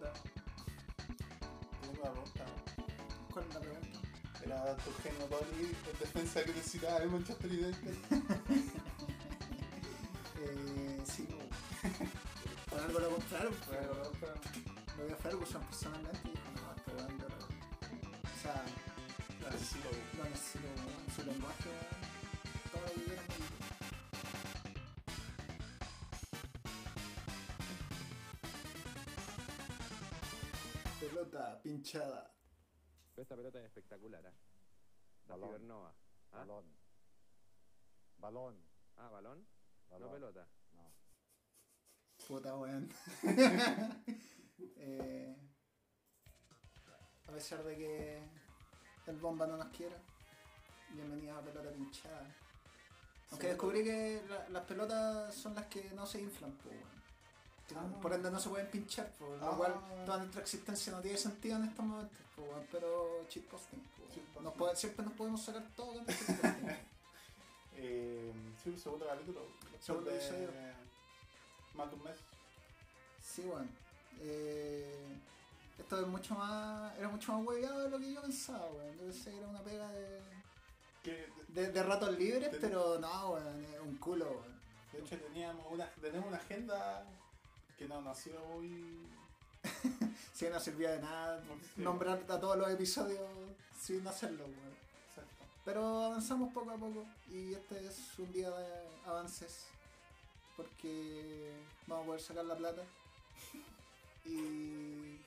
Puta. Tengo una pregunta. ¿Cuál es la pregunta? Era tu genio el defensa que necesitaba el Manchester United. Eh, sí, po. Por algo lo compraron, por algo lo compraron. Lo vi a Ferguson personalmente y dijo, no, este weón yo lo- O sea, No necesito. lo necesito su lenguaje, todo lo que quieran. Pelota pinchada. Esta pelota es espectacular, ¿eh? La Balón. Cibernova. ¿Ah? Balón. Balón. Ah, balón. Balón. No pelota. No. Puta weón. Eh, a pesar de que el bomba no nos quiera, bienvenidos a pelota pinchada. Aunque Sí. descubrí que la- las pelotas son las que no se inflan, weón. Ah. Por ende no se pueden pinchar, po, lo Ah. cual toda nuestra existencia no tiene sentido en estos momentos, pero shitposting, po, weón. Shitposting. Nos puede- siempre nos podemos sacar todo con el shitposting. Eh, sí, segundo capítulo. Segundo episodio. Más de un mes. Sí, bueno. Eh, esto es mucho más. Era mucho más hueveado de lo que yo pensaba, weón. Yo pensé que era una pega de. De, de ratos libres, pero no, weón. Es un culo, weón. de hecho teníamos una, tenemos una agenda que no sido muy. Sí, no servía de nada Sí. nombrar a todos los episodios sin hacerlo, weón. Exacto. Pero avanzamos poco a poco y este es un día de avances porque vamos a poder sacar la plata y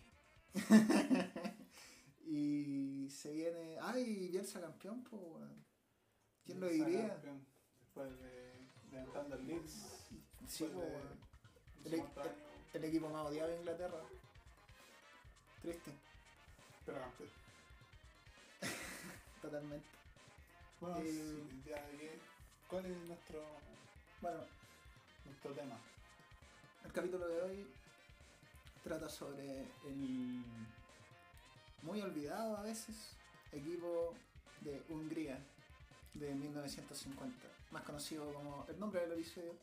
y se viene ay Bielsa campeón pues weón. ¿quién lo Bielsa diría? campeón, Después de, de Thunder Leeds. Sí, después po, de sé El, equipo más odiado de Inglaterra. Triste. Pero campeón. totalmente. Bueno, Eh, sí, ya, ¿qué- ¿cuál es nuestro, bueno. nuestro tema? El capítulo de hoy trata sobre el muy olvidado a veces equipo de Hungría de 1950, más conocido como el nombre del episodio,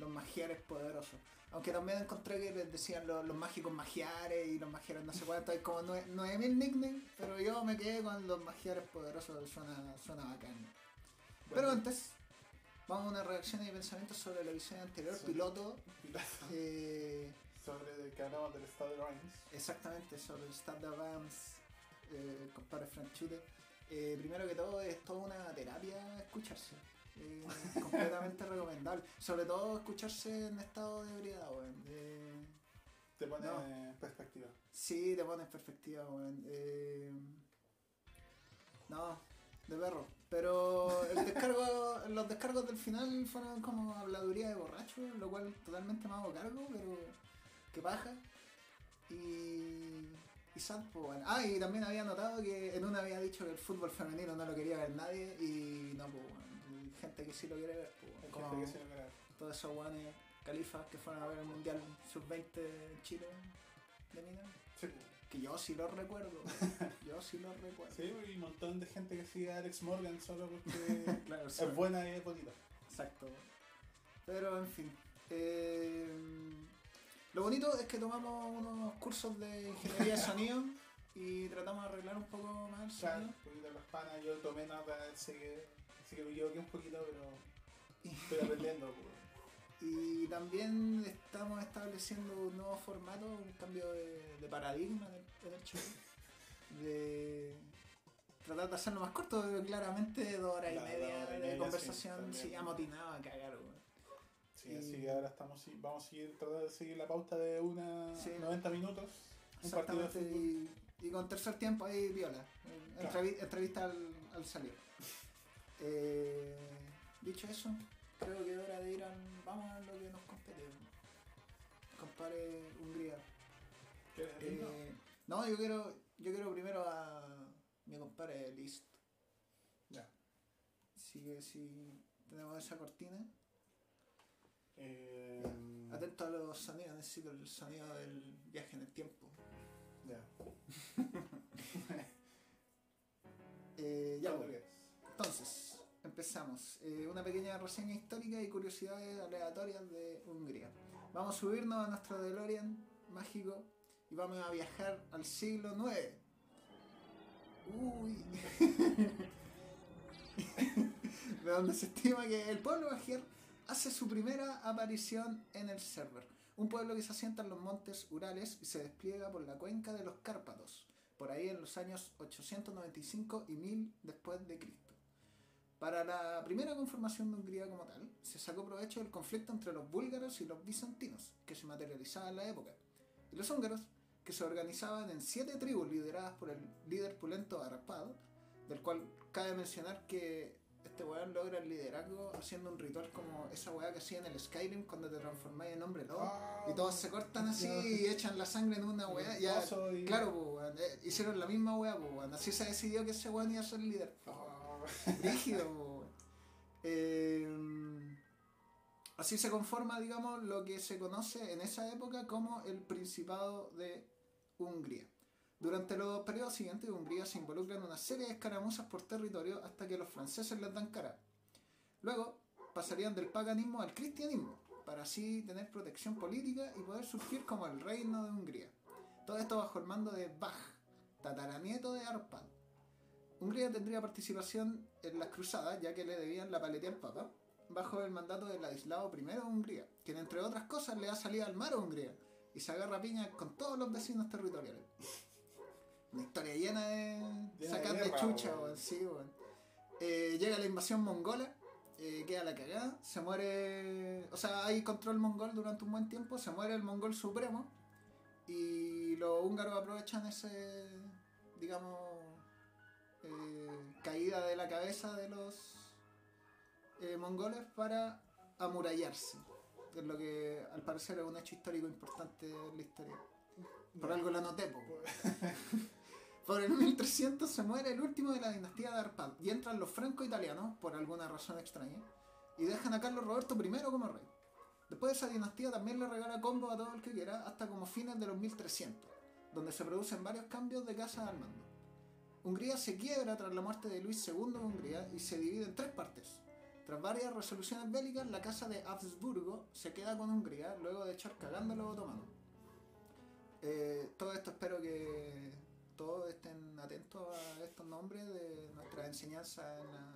los magiares poderosos. Aunque también encontré que les decían los, los mágicos magiares y los magiares no sé cuánto, hay como nue- 9000 nicknames, pero yo me quedé con los magiares poderosos, suena, suena bacán. Pero antes, vamos a una reacción y pensamientos sobre el episodio anterior, piloto. eh, sobre el que hablamos del estado de Reims. Exactamente, sobre el Stade de Reims, eh, compadre Frank Chute. Eh, primero que todo, es toda una terapia escucharse. Eh, completamente recomendable. Sobre todo escucharse en estado de ebriedad, weón. Eh, Te pone No. en perspectiva. sí, te pone en perspectiva, weón. Eh, no, de perro. Pero el descargo, los descargos del final fueron como habladuría de borracho, lo cual totalmente me hago cargo, pero que paja. Y. Y pues, bueno. Ah, y también había notado que en una había dicho que el fútbol femenino no lo quería ver nadie y no, pues, bueno. Gente que sí lo quiere ver, pues, como gente que lo todos esos guanes califas que fueron a ver el mundial sub-20 en Chile de mina. Sí, Que yo sí lo recuerdo, yo sí lo recuerdo. sí, y un montón de gente que sigue a Alex Morgan solo porque Claro, es buena y es bonita. Exacto. Pero en fin. eh, lo bonito es que tomamos unos cursos de ingeniería de sonido y tratamos de arreglar un poco más el Claro, sonido. un poquito las panas, yo tomé sé que, sé que me equivoqué un poquito, pero estoy aprendiendo. pues. Y también estamos estableciendo un nuevo formato, un cambio de, de paradigma en el, en el show. De tratar de hacerlo más corto, pero claramente dos horas y media de media, conversación, sí, sí, amotinado a cagar, weón. Sí, Y- así que ahora estamos, vamos a seguir, tratar de seguir la pauta de una Sí. 90 minutos. Un partido de Exactamente, fútbol. y, y con tercer tiempo ahí viola. Entrevi- Entrevista al, al salir. Eh, dicho eso, creo que es hora de ir al. Vamos a lo que nos compete. Compare Hungría. Eh, no, yo quiero, yo quiero primero a mi compadre List. Ya. Así que si tenemos esa cortina. Eh, Atento a los sonidos, necesito el sonido del viaje en el tiempo. ya. Eh, ya, pues. Entonces, empezamos. Eh, una pequeña reseña histórica y curiosidades aleatorias de Hungría. Vamos a subirnos a nuestro DeLorean mágico y vamos a viajar al siglo IX. Uy. de donde se estima que el pueblo Bajer hace su primera aparición en el server. Un pueblo que se asienta en los montes Urales y se despliega por la cuenca de los Cárpatos, por ahí en los años 895 y 1000 después de Cristo. Para la primera conformación de Hungría como tal, se sacó provecho del conflicto entre los búlgaros y los bizantinos, que se materializaba en la época, y los húngaros, que se organizaban en siete tribus lideradas por el líder pulento Arpad, del cual cabe mencionar que este weón logra el liderazgo haciendo un ritual como esa weá que hacía en el Skyrim cuando te transformáis en hombre lobo. Ah, Y todos se cortan así y echan la sangre en una weá. Ya, Oso y- claro, pues, hicieron la misma weá, pues. Así se decidió que ese weón iba a ser líder. Ah, Rígido. Eh, así se conforma, digamos, lo que se conoce en esa época como el Principado de Hungría. Durante los periodos siguientes, Hungría se involucra en una serie de escaramuzas por territorio hasta que los franceses les dan cara. Luego pasarían del paganismo al cristianismo, para así tener protección política y poder surgir como el reino de Hungría. Todo esto bajo el mando de Bach, tataranieto de Arpad. Hungría tendría participación en las cruzadas, ya que le debían la paletía al Papa, bajo el mandato de Ladislao I de Hungría, quien entre otras cosas le da salida al mar a Hungría y se agarra piña con todos los vecinos territoriales. Una historia llena de Llena sacar de chucha, weón. sí. Eh, llega la invasión mongola, eh, queda la cagada, se muere, o sea, hay control mongol durante un buen tiempo, se muere el mongol supremo y los húngaros aprovechan ese, digamos, eh, caída de la cabeza de los eh, mongoles para amurallarse. Es lo que al parecer es un hecho histórico importante en la historia. Por algo lo anoté, po. Por el 1300 se muere el último de la dinastía de Arpad y entran los franco-italianos, por alguna razón extraña, y dejan a Carlos Roberto I como rey. Después de esa dinastía también le regala combo a todo el que quiera hasta como fines de los 1300, donde se producen varios cambios de casa al mando. Hungría se quiebra tras la muerte de Luis II de Hungría y se divide en tres partes. Tras varias resoluciones bélicas, la casa de Habsburgo se queda con Hungría luego de echar cagando a los otomanos. Eh, todo esto espero que todos estén atentos a estos nombres de nuestra enseñanza en la,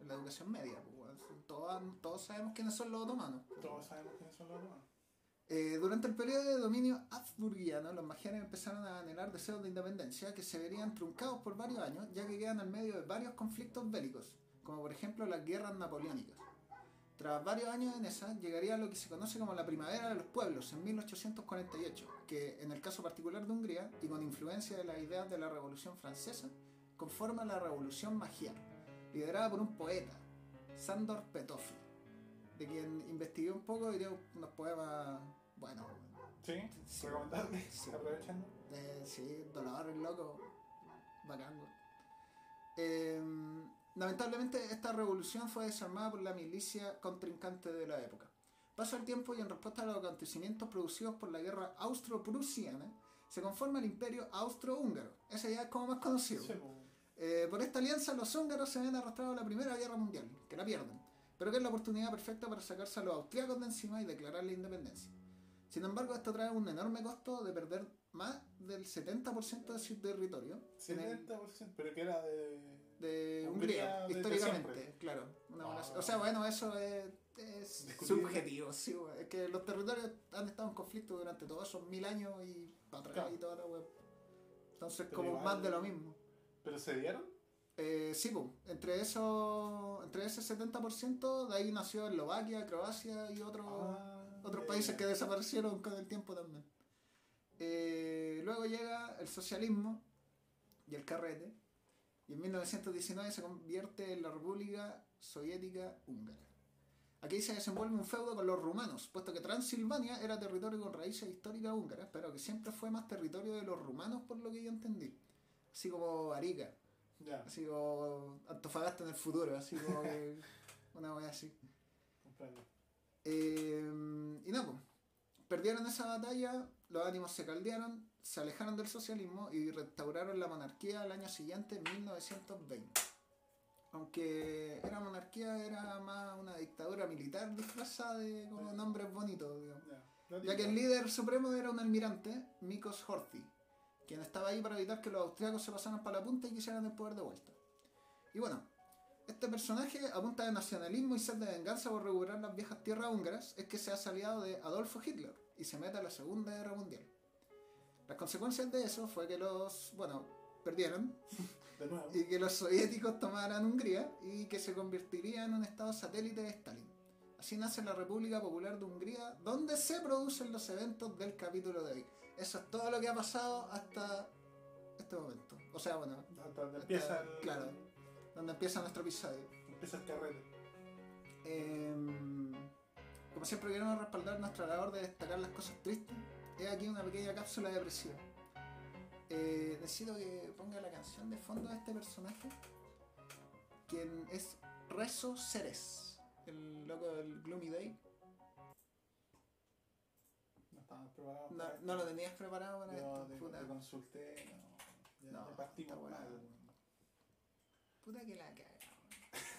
en la educación media. pues, todos, todos sabemos quiénes son los otomanos. Todos sabemos quiénes son los romanos. Eh, durante el periodo de dominio habsburgiano, los magiares empezaron a anhelar deseos de independencia que se verían truncados por varios años, ya que quedan en medio de varios conflictos bélicos, como por ejemplo las guerras napoleónicas. Tras varios años en esa, llegaría lo que se conoce como la Primavera de los Pueblos, en 1848, que en el caso particular de Hungría, y con influencia de las ideas de la Revolución Francesa, conforma la Revolución Magiar, liderada por un poeta, Sándor Petoffi, de quien investigué un poco y dio unos poemas, bueno, ¿Sí? Sí. ¿Recomendable? Sí. Aprovechando. eh, sí, Dolor el loco, bacán. Eh, lamentablemente esta revolución fue desarmada por la milicia contrincante de la época. Pasa el tiempo y en respuesta a los acontecimientos producidos por la guerra austro-prusiana, se conforma el imperio austro-húngaro. Ese ya es como más conocido. Sí. Eh, por esta alianza los húngaros se ven arrastrados a la Primera Guerra Mundial, que la pierden, pero que es la oportunidad perfecta para sacarse a los austriacos de encima y declarar la independencia. Sin embargo, esto trae un enorme costo de perder más del 70% de su territorio en el- 70%, pero que era de. de Hungría históricamente, claro. una buena- Ah. O sea, bueno, eso es, es subjetivo, sí, es que los territorios han estado en conflicto durante todos esos mil años y para atrás Claro. y toda la web. Entonces, Pero como igual- más de lo mismo. ¿Pero se dieron? Eh, sí, pues, entre eso, entre ese 70%, de ahí nació Eslovaquia, Croacia y otros Ah, otros ya, países que desaparecieron con el tiempo también. Eh, luego llega el socialismo y el carrete, y en 1919 se convierte en la República Soviética Húngara. Aquí se desenvuelve un feudo con los rumanos, puesto que Transilvania era territorio con raíces históricas húngaras, pero que siempre fue más territorio de los rumanos por lo que yo entendí. Así como Arica, Ya, así como Antofagasta en el futuro, así como que una wea así. comprendo. Eh, y nada, pues, perdieron esa batalla, los ánimos se caldearon, se alejaron del socialismo y restauraron la monarquía al año siguiente, 1920. Aunque era monarquía, era más una dictadura militar disfrazada de como nombres bonitos, digamos. Ya. Que el líder supremo era un almirante, Mikos Horthy, quien estaba ahí para evitar que los austriacos se pasaran para la punta y quisieran el poder de vuelta. Y bueno, este personaje, a punta de nacionalismo y sed de venganza por recuperar las viejas tierras húngaras, es que se hace aliado de Adolfo Hitler y se mete a la Segunda Guerra Mundial. Las consecuencias de eso fue que los, bueno, perdieron De nuevo. y que los soviéticos tomaran Hungría y que se convertiría en un estado satélite de Stalin. Así nace la República Popular de Hungría, donde se producen los eventos del capítulo de hoy. Eso es todo lo que ha pasado hasta este momento. O sea, bueno, Hasta donde empieza el. claro, donde empieza nuestro episodio. Empieza el carrete. Em, como siempre queremos respaldar nuestra labor de destacar las cosas tristes. He aquí una pequeña cápsula depresiva. Eh, necesito que ponga la canción de fondo de este personaje, quien es Rezo Ceres, el loco del Gloomy Day. No estábamos preparados. No, lo tenías preparado para esto, te, te consulté. No, ya, No, ya partimos está bueno. Puta que la caga.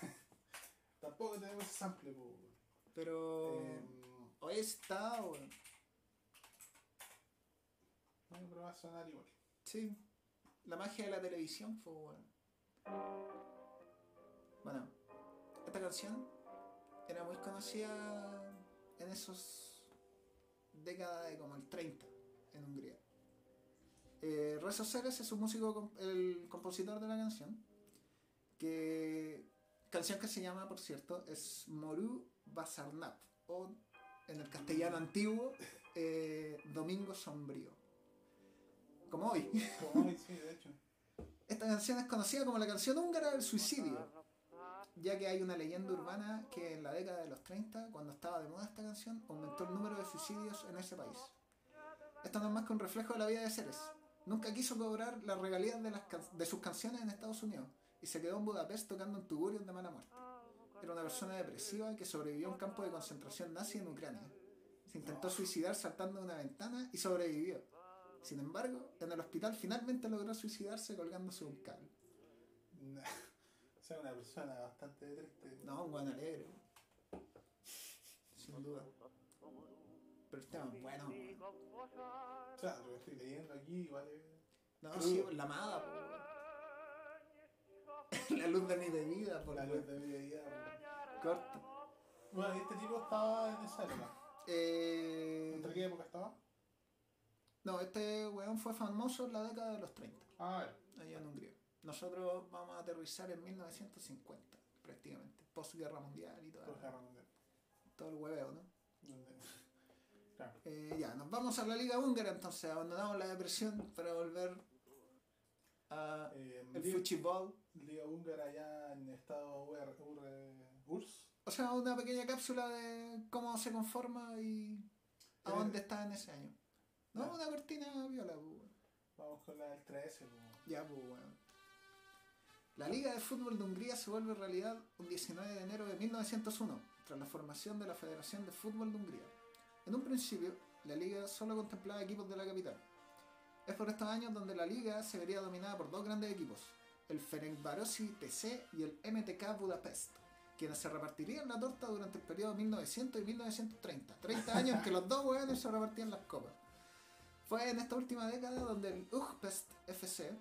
weón. Tampoco tenemos sample, po, weón. Pero Em, hoy está, weón. bueno, pero va a sonar igual. Sí, la magia de la televisión fue bueno. Bueno, esta canción era muy conocida en esos décadas de como el 30 en Hungría. Eh, Rezo Ceres es un músico, el compositor de la canción, que canción que se llama, por cierto, es Moru Basarnap, o en el castellano antiguo, eh, Domingo Sombrío. Como hoy. Como hoy, sí, de hecho. Esta canción es conocida como la canción húngara del suicidio, ya que hay una leyenda urbana que en la década de los 30, cuando estaba de moda esta canción, aumentó el número de suicidios en ese país. Esto no es más que un reflejo de la vida de Ceres. Nunca quiso cobrar las regalías de, las de sus canciones en Estados Unidos y se quedó en Budapest tocando en tugurios de mala muerte. Era una persona depresiva que sobrevivió a un campo de concentración nazi en Ucrania. Se intentó suicidar saltando de una ventana y sobrevivió. Sin embargo, en el hospital finalmente logró suicidarse colgándose un cable. O sea, una persona bastante triste. No, un buen alegre. Sin duda. Pero el tema es bueno. O sea, lo que estoy leyendo aquí es. No, sí, la amada. La luz de mi vida, por La luz de mi weón. corta. Bueno, y este tipo estaba en esa época. Eh, ¿Entre qué época estaba? no, este weón fue famoso en la década de los 30, Ah, a ver. allá en Hungría. Nosotros vamos a aterrizar en 1950, prácticamente. Postguerra mundial y todo, Pues Guerra Mundial. todo el hueveo, ¿no? Claro. Eh, ya, nos vamos a la Liga Húngara entonces, abandonamos la depresión para volver a Eh, el fútbol. Liga Húngara allá en estado UR, UR, URSS. O sea, una pequeña cápsula de cómo se conforma y a Eh, dónde está en ese año. No, una cortina viola, pues. Vamos con la del 13. po. Ya, pues, weón. La Liga de Fútbol de Hungría se vuelve realidad un 19 de enero de 1901, tras la formación de la Federación de Fútbol de Hungría. En un principio, la liga solo contemplaba equipos de la capital. Es por estos años donde la liga se vería dominada por dos grandes equipos, el Ferencvárosi TC y el MTK Budapest, quienes se repartirían la torta durante el periodo 1900 y 1930. 30 años que los dos hueones se repartían las copas. Fue en esta última década donde el Ujpest FC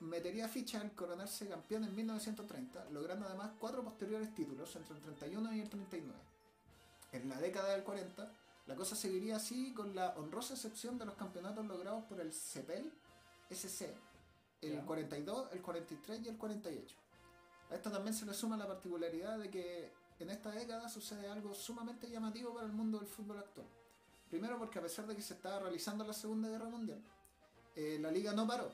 metería ficha al coronarse campeón en 1930, logrando además cuatro posteriores títulos entre el 31 y el 39. En la década del 40, la cosa seguiría así con la honrosa excepción de los campeonatos logrados por el CEPEL SC, el Ya. 42, el 43 y el 48. A esto también se le suma la particularidad de que en esta década sucede algo sumamente llamativo para el mundo del fútbol actual. Primero porque a pesar de que se estaba realizando la Segunda Guerra Mundial, eh, la liga no paró.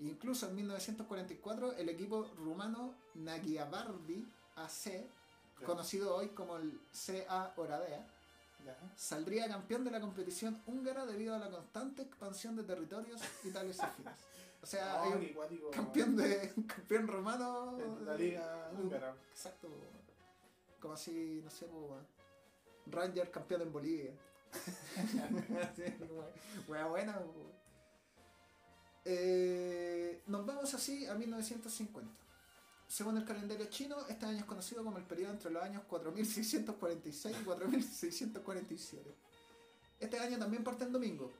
Incluso en 1944 el equipo rumano Nagyabardi AC, Ya. conocido hoy como el CA Oradea, Ya. saldría campeón de la competición húngara debido a la constante expansión de territorios y tales afines. O sea, hay un campeón de campeón romano. En la Liga Húngara. Exacto, como así, no sé, weón. Ranger campeón en Bolivia. Wea buena. Eh, nos vamos así a 1950. Según el calendario chino, este año es conocido como el periodo entre los años 4646 y 4647. Este año también parte en domingo.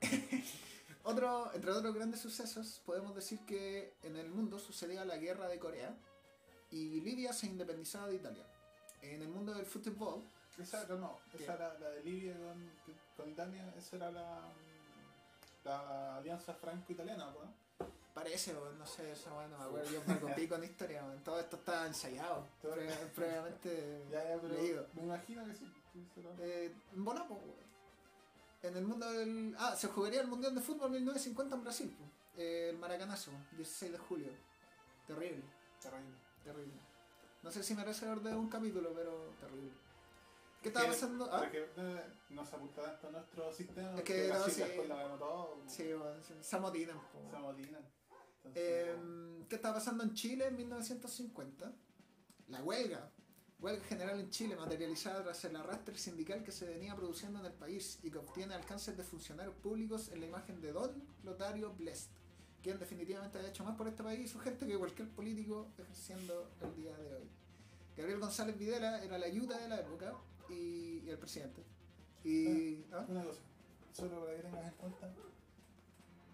Otro, entre otros grandes sucesos, podemos decir que en el mundo sucedía la guerra de Corea y Libia se independizaba de Italia. En el mundo del fútbol, Esa no, no, esa era la de Libia con, con Italia, esa era la, la alianza franco-italiana, ¿no? parece, no sé, eso bueno, me acuerdo, yo me copié con historia, weón. todo esto estaba ensayado, previamente Ya, ya, pero leído. me imagino que sí. Eh, bueno, pues. En el mundo del. Ah, se jugaría el Mundial de Fútbol 1950 en Brasil. Eh, el Maracanazo, 16 de julio. Terrible, Terrible. terrible. No sé si merece orden de un capítulo, pero terrible. ¿Qué estaba Que- pasando? Ah, Porque eh, no se apunta tanto nuestro sistema. Es que no, sí. después la vemos todo. sí, weón, se- se amotinan. Se amotinan. Entonces, Eh, ¿Qué estaba pasando en Chile en 1950? La huelga. Huelga general en Chile, materializada tras el arrastre sindical que se venía produciendo en el país y que obtiene alcances de funcionarios públicos en la imagen de Don Lotario Blest, quien definitivamente ha hecho más por este país y su gente que cualquier político ejerciendo el día de hoy. Gabriel González Videla era la ayuda de la época y, y el presidente. Y, ¿ah? Una cosa, solo para que tengas en cuenta.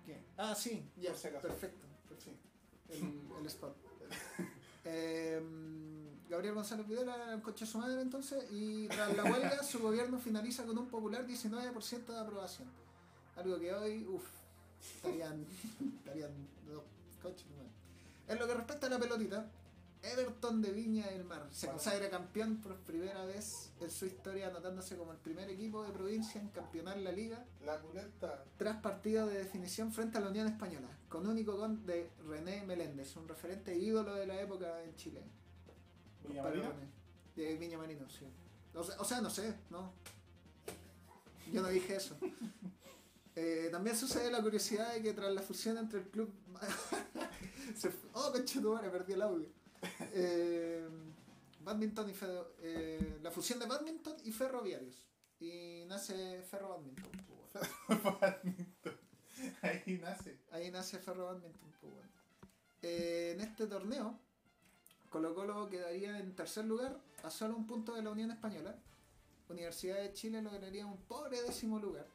¿Qué? Ah, sí, ya, perfecto. Sí. el, el spot. Eh, Gabriel González Videla coche de su madre entonces y tras la huelga su gobierno finaliza con un popular 19% de aprobación. Algo que hoy, uff, estarían, estarían dos coches. En lo que respecta a la pelotita, Everton de Viña del Mar se consagra campeón por primera vez en su historia anotándose como el primer equipo de provincia en campeonar la liga La culeta. tras partido de definición frente a la Unión Española, con único gol de René Meléndez, un referente ídolo de la época en Chile. Marina. René. De Viña Marino, sí. O sea, o sea, no sé, no. Yo no dije eso. Eh, también sucede la curiosidad de que tras la fusión entre el club. se oh, conchetumare, perdí el audio. Eh, badminton y Fedo- eh, la fusión de badminton y ferroviarios. Y nace Ferro Badminton. pues, bueno. Ahí nace. Ahí nace Ferro Badminton, pues, bueno. Eh, en este torneo, Colo Colo quedaría en tercer lugar a solo un punto de la Unión Española. Universidad de Chile lograría un pobre décimo lugar.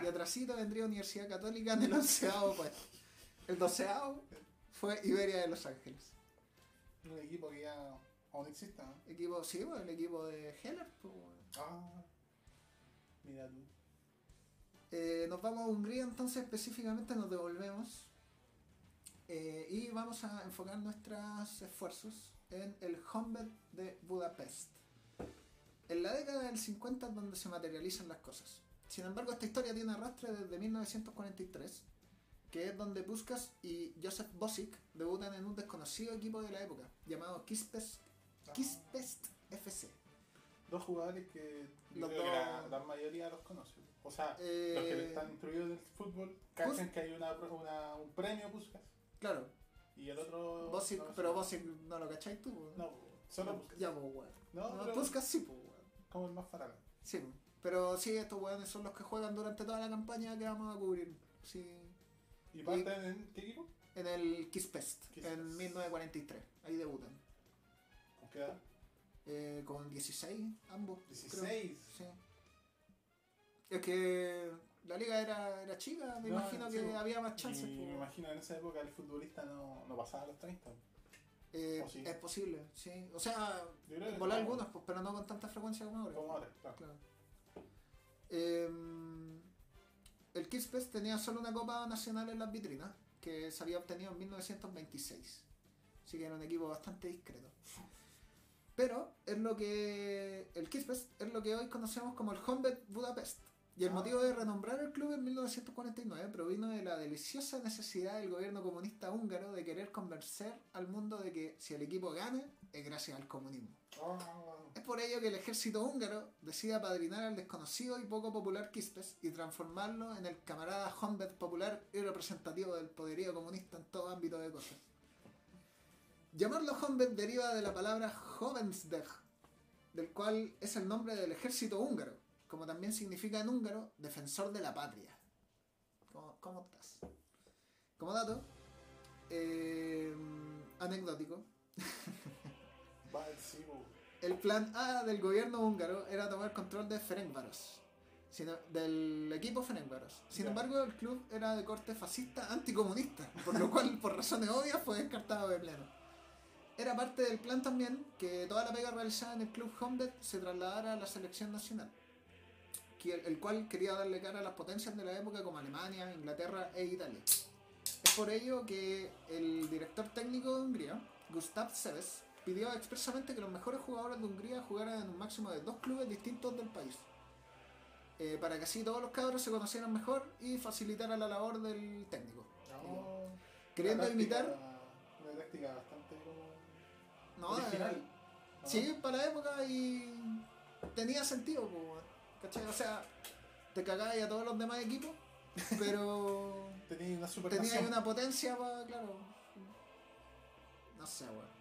Y atrasito vendría Universidad Católica en el onceavo puesto. El doceavo fue Iberia de Los Ángeles. Un equipo que ya aún existe, ¿no? Equipo, sí, bueno, el equipo de Heller. pues, bueno. Ah. Mira tú. Eh, nos vamos a Hungría, entonces específicamente nos devolvemos eh, y vamos a enfocar nuestros esfuerzos en el Honved de Budapest. En la década del 50 es donde se materializan las cosas. Sin embargo, esta historia tiene arrastre desde 1943, que es donde Puskas y Joseph Bosic debutan en un desconocido equipo de la época, llamado Kispest, Ah. Kispest FC. Dos jugadores que yo Los creo que dos- la, mayoría los conoce. O sea, Eh, los que están instruidos en el fútbol cachan que hay una, una, un premio Puskas Claro, y el otro. No pero. Bosic no lo cacháis tú. ¿no? No, solo Puskas. Ya, pues, weón. No, No, pero Puskas sí, pues, weón. como el más farado. Sí, pero sí, estos weones son los que juegan durante toda la campaña que vamos a cubrir. Sí, ¿Y parten en qué equipo? en el Kisspest, Kisspest. en 1943. Ahí debutan. ¿Con qué edad? Eh, con 16, ambos. creo. 16. Sí. Es que la liga era, era chica, me No, imagino que pues. había más chances. Y pues. me imagino en esa época el futbolista no, no pasaba a los 30. Eh. Es posible, sí. O sea, que volar algunos, pues, pero no con tanta frecuencia como ahora. Como ahora, claro. Claro. Eh, el Kisspes tenía solo una Copa Nacional en las vitrinas, que se había obtenido en 1926. Así que era un equipo bastante discreto. Pero es lo que. El Kisspes es lo que hoy conocemos como el Honved Budapest. Y el Ah. motivo de renombrar el club en 1949 provino de la deliciosa necesidad del gobierno comunista húngaro de querer convencer al mundo de que si el equipo gana, es gracias al comunismo. Ah, Es por ello que el ejército húngaro decide apadrinar al desconocido y poco popular Kispes y transformarlo en el camarada Honved popular y representativo del poderío comunista en todo ámbito de cosas. Llamarlo Honved deriva de la palabra Jovensdeg, del cual es el nombre del ejército húngaro, como también significa en húngaro defensor de la patria. ¿Cómo, cómo estás? Como dato, eh, anecdótico, el plan A del gobierno húngaro era tomar control de Ferencváros, Sino- del equipo Fenerbahce. Sin embargo, el club era de corte fascista anticomunista, por lo cual, por razones obvias, fue descartado de plano. Era parte del plan también que toda la pega realizada en el club Honved se trasladara a la selección nacional, el, cual quería darle cara a las potencias de la época como Alemania, Inglaterra e Italia. Es por ello que el director técnico de Hungría, Gustav Seves, pidió expresamente que los mejores jugadores de Hungría jugaran en un máximo de dos clubes distintos del país, eh, para que así todos los cabros se conocieran mejor y facilitara la labor del técnico. No, Queriendo una táctica- imitar- Una táctica bastante como. No, original. eh, ¿no? Sí, para la época y tenía sentido, weón. ¿Cachai? O sea, te cagabas a todos los demás equipos, pero Tenía una super tenía ahí nación. una potencia para, claro. No sé, weón.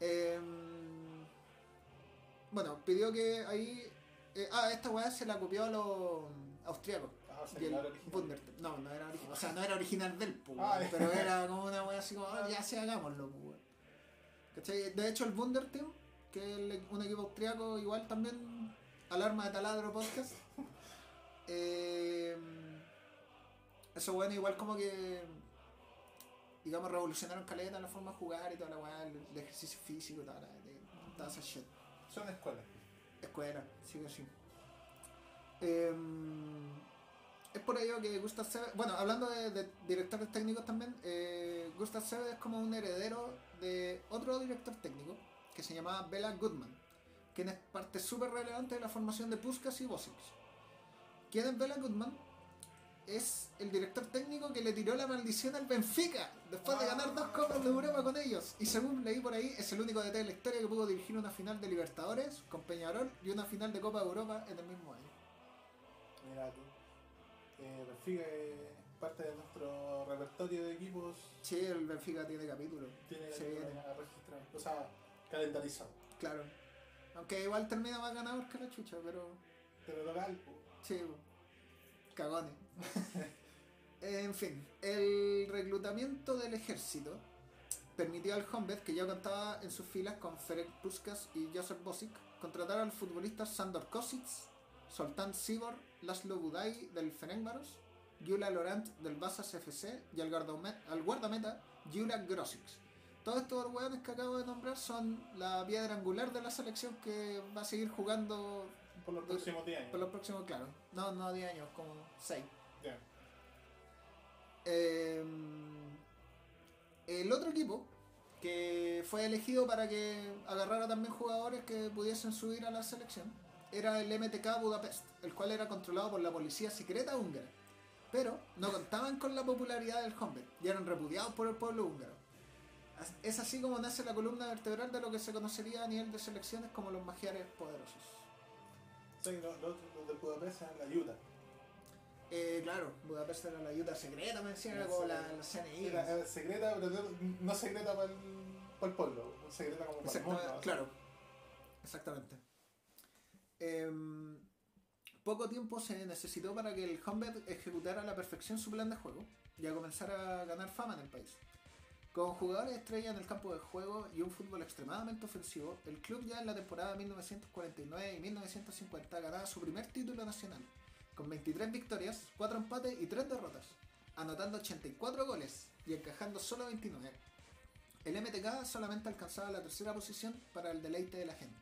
Em, bueno, pidió que ahí. eh, ah, esta weá se la copió a los austriacos. Ah, o sea, no No, no era original. O sea, no era original del po, Ah, pero era como una wea así como, ah, ya sí, hagámoslo, weón. ¿Cachai? De hecho, el Bunderteam, que es un equipo austriaco, igual también, alarma de taladro podcast. eh, eso bueno, igual como que, digamos, revolucionaron caleta la forma de jugar y toda la weá, el, el ejercicio físico y toda, la, de, toda esa shit. Son escuelas. Escuela, sí que sí. Em, es por ello que Gustav Seve, bueno, hablando de, de directores técnicos también, eh, Gustav Seve es como un heredero de otro director técnico que se llamaba Bela Goodman, quien es parte súper relevante de la formación de Puskas y Bosic. ¿Quién es Bela Goodman? Es el director técnico que le tiró la maldición al Benfica después de ganar dos copas de Europa con ellos. Y según leí por ahí, es el único DT de la historia que pudo dirigir una final de Libertadores con Peñarol y una final de Copa de Europa en el mismo año. Mira tú. Eh, Benfica es parte de nuestro repertorio de equipos. Sí, el Benfica tiene capítulo. Tiene Se que viene. registrar. O sea, calendarizado. Claro. Aunque igual termina más ganador que la chucha, pero Pero local, sí, cagones. en fin, el reclutamiento del ejército permitió al Honved, que ya contaba en sus filas con Ferenc Puskas y Joseph Bosic, contratar al futbolista Sandor Kosic, Soltán Sibor, Laszlo Budai del Ferencváros, Gyula Laurent del Basas FC y al, guardame- al guardameta Gyula Grosic. Todos estos hueones que acabo de nombrar son la piedra angular de la selección que va a seguir jugando Por los próximos 10 años. por los próximos, claro, no, no 10 años, como 6. Ya. Eh, el otro equipo que fue elegido para que agarrara también jugadores que pudiesen subir a la selección era el MTK Budapest, el cual era controlado por la policía secreta húngara. Pero no contaban con la popularidad del Honved y eran repudiados por el pueblo húngaro. Es así como nace la columna vertebral de lo que se conocería a nivel de selecciones como los magiares poderosos. Sí, los, los, los de Budapest eran la ayuda. Eh, claro, Budapest era la ayuda secreta, me decían, era como la, la CNI. Era, era secreta, pero no, secreta para el, para el pueblo. Secreta como para el mundo. claro. Exactamente. Em, poco tiempo se necesitó para que el Honved ejecutara a la perfección su plan de juego y a comenzar a ganar fama en el país. Con jugadores estrella en el campo de juego y un fútbol extremadamente ofensivo, el club ya en la temporada 1949 y 1950 ganaba su primer título nacional, con 23 victorias, 4 empates y 3 derrotas, anotando 84 goles y encajando solo 29. El MTK solamente alcanzaba la tercera posición para el deleite de la gente.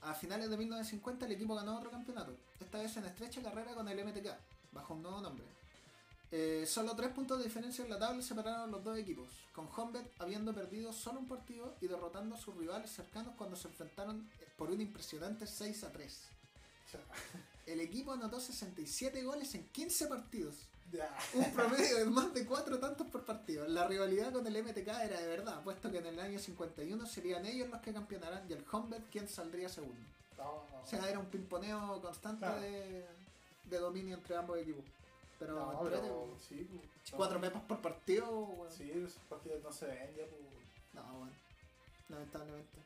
A finales de 1950 el equipo ganó otro campeonato, esta vez en estrecha carrera con el MTK, bajo un nuevo nombre. Eh, solo tres puntos de diferencia en la tabla separaron los dos equipos, con Honved habiendo perdido solo un partido y derrotando a sus rivales cercanos cuando se enfrentaron eh, por un impresionante 6 a 3. El equipo anotó 67 goles en 15 partidos, un promedio de más de 4 tantos por partido. La rivalidad con el MTK era de verdad, puesto que en el año 51 serían ellos los que campeonarán y el Honved quien saldría segundo. No. O sea, era un pimponeo constante de dominio entre ambos equipos. Pero, no, pero weón. sí, pues, cuatro pepas por partido, weón. Sí, esos partidos no se ven ya, pues. No, bueno. Lamentablemente.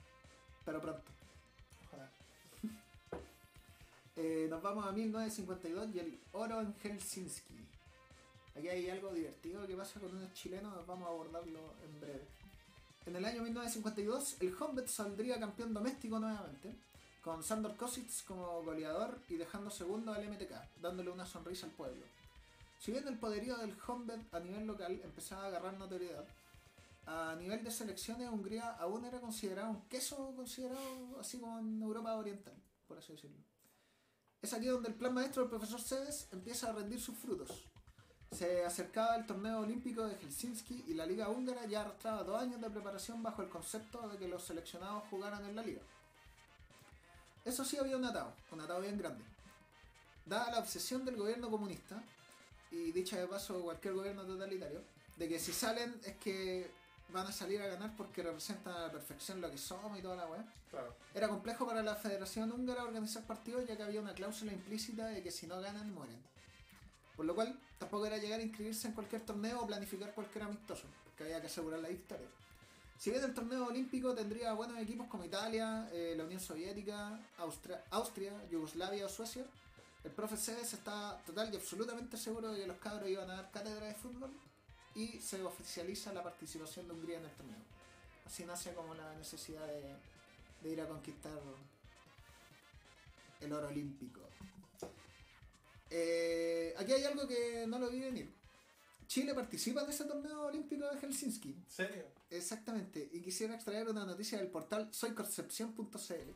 Pero pronto. Ojalá. Eh, nos vamos a 1952 y el oro en Helsinki. Aquí hay algo divertido que pasa con unos chilenos, vamos a abordarlo en breve. En el año 1952, el Honved saldría campeón doméstico nuevamente, con Sandor Kosic como goleador y dejando segundo al MTK, dándole una sonrisa al pueblo. Si bien el poderío del Honved a nivel local empezaba a agarrar notoriedad, a nivel de selecciones Hungría aún era considerado un queso considerado así como en Europa Oriental, por así decirlo. Es aquí donde el plan maestro del profesor Sedes empieza a rendir sus frutos. Se acercaba el torneo olímpico de Helsinki y la liga húngara ya arrastraba dos años de preparación bajo el concepto de que los seleccionados jugaran en la liga. Eso sí había un atado, un atado bien grande. Dada la obsesión del gobierno comunista, y dicha de paso cualquier gobierno totalitario, de que si salen es que van a salir a ganar porque representan a la perfección lo que somos y toda la weá. Claro. Era complejo para la Federación Húngara organizar partidos ya que había una cláusula implícita de que si no ganan mueren. Por lo cual tampoco era llegar a inscribirse en cualquier torneo o planificar cualquier amistoso, porque había que asegurar la victoria. Si bien el torneo olímpico tendría buenos equipos como Italia, eh, la Unión Soviética, Austria, Austria, Yugoslavia o Suecia, el profe Sedes está total y absolutamente seguro de que los cabros iban a dar cátedra de fútbol y se oficializa la participación de Hungría en el torneo. Así nace como la necesidad de, de ir a conquistar el oro olímpico. Eh, aquí hay algo que no lo vi venir. Chile participa en ese torneo olímpico de Helsinki. ¿En serio? Exactamente. Y quisiera extraer una noticia del portal soyconcepción.cl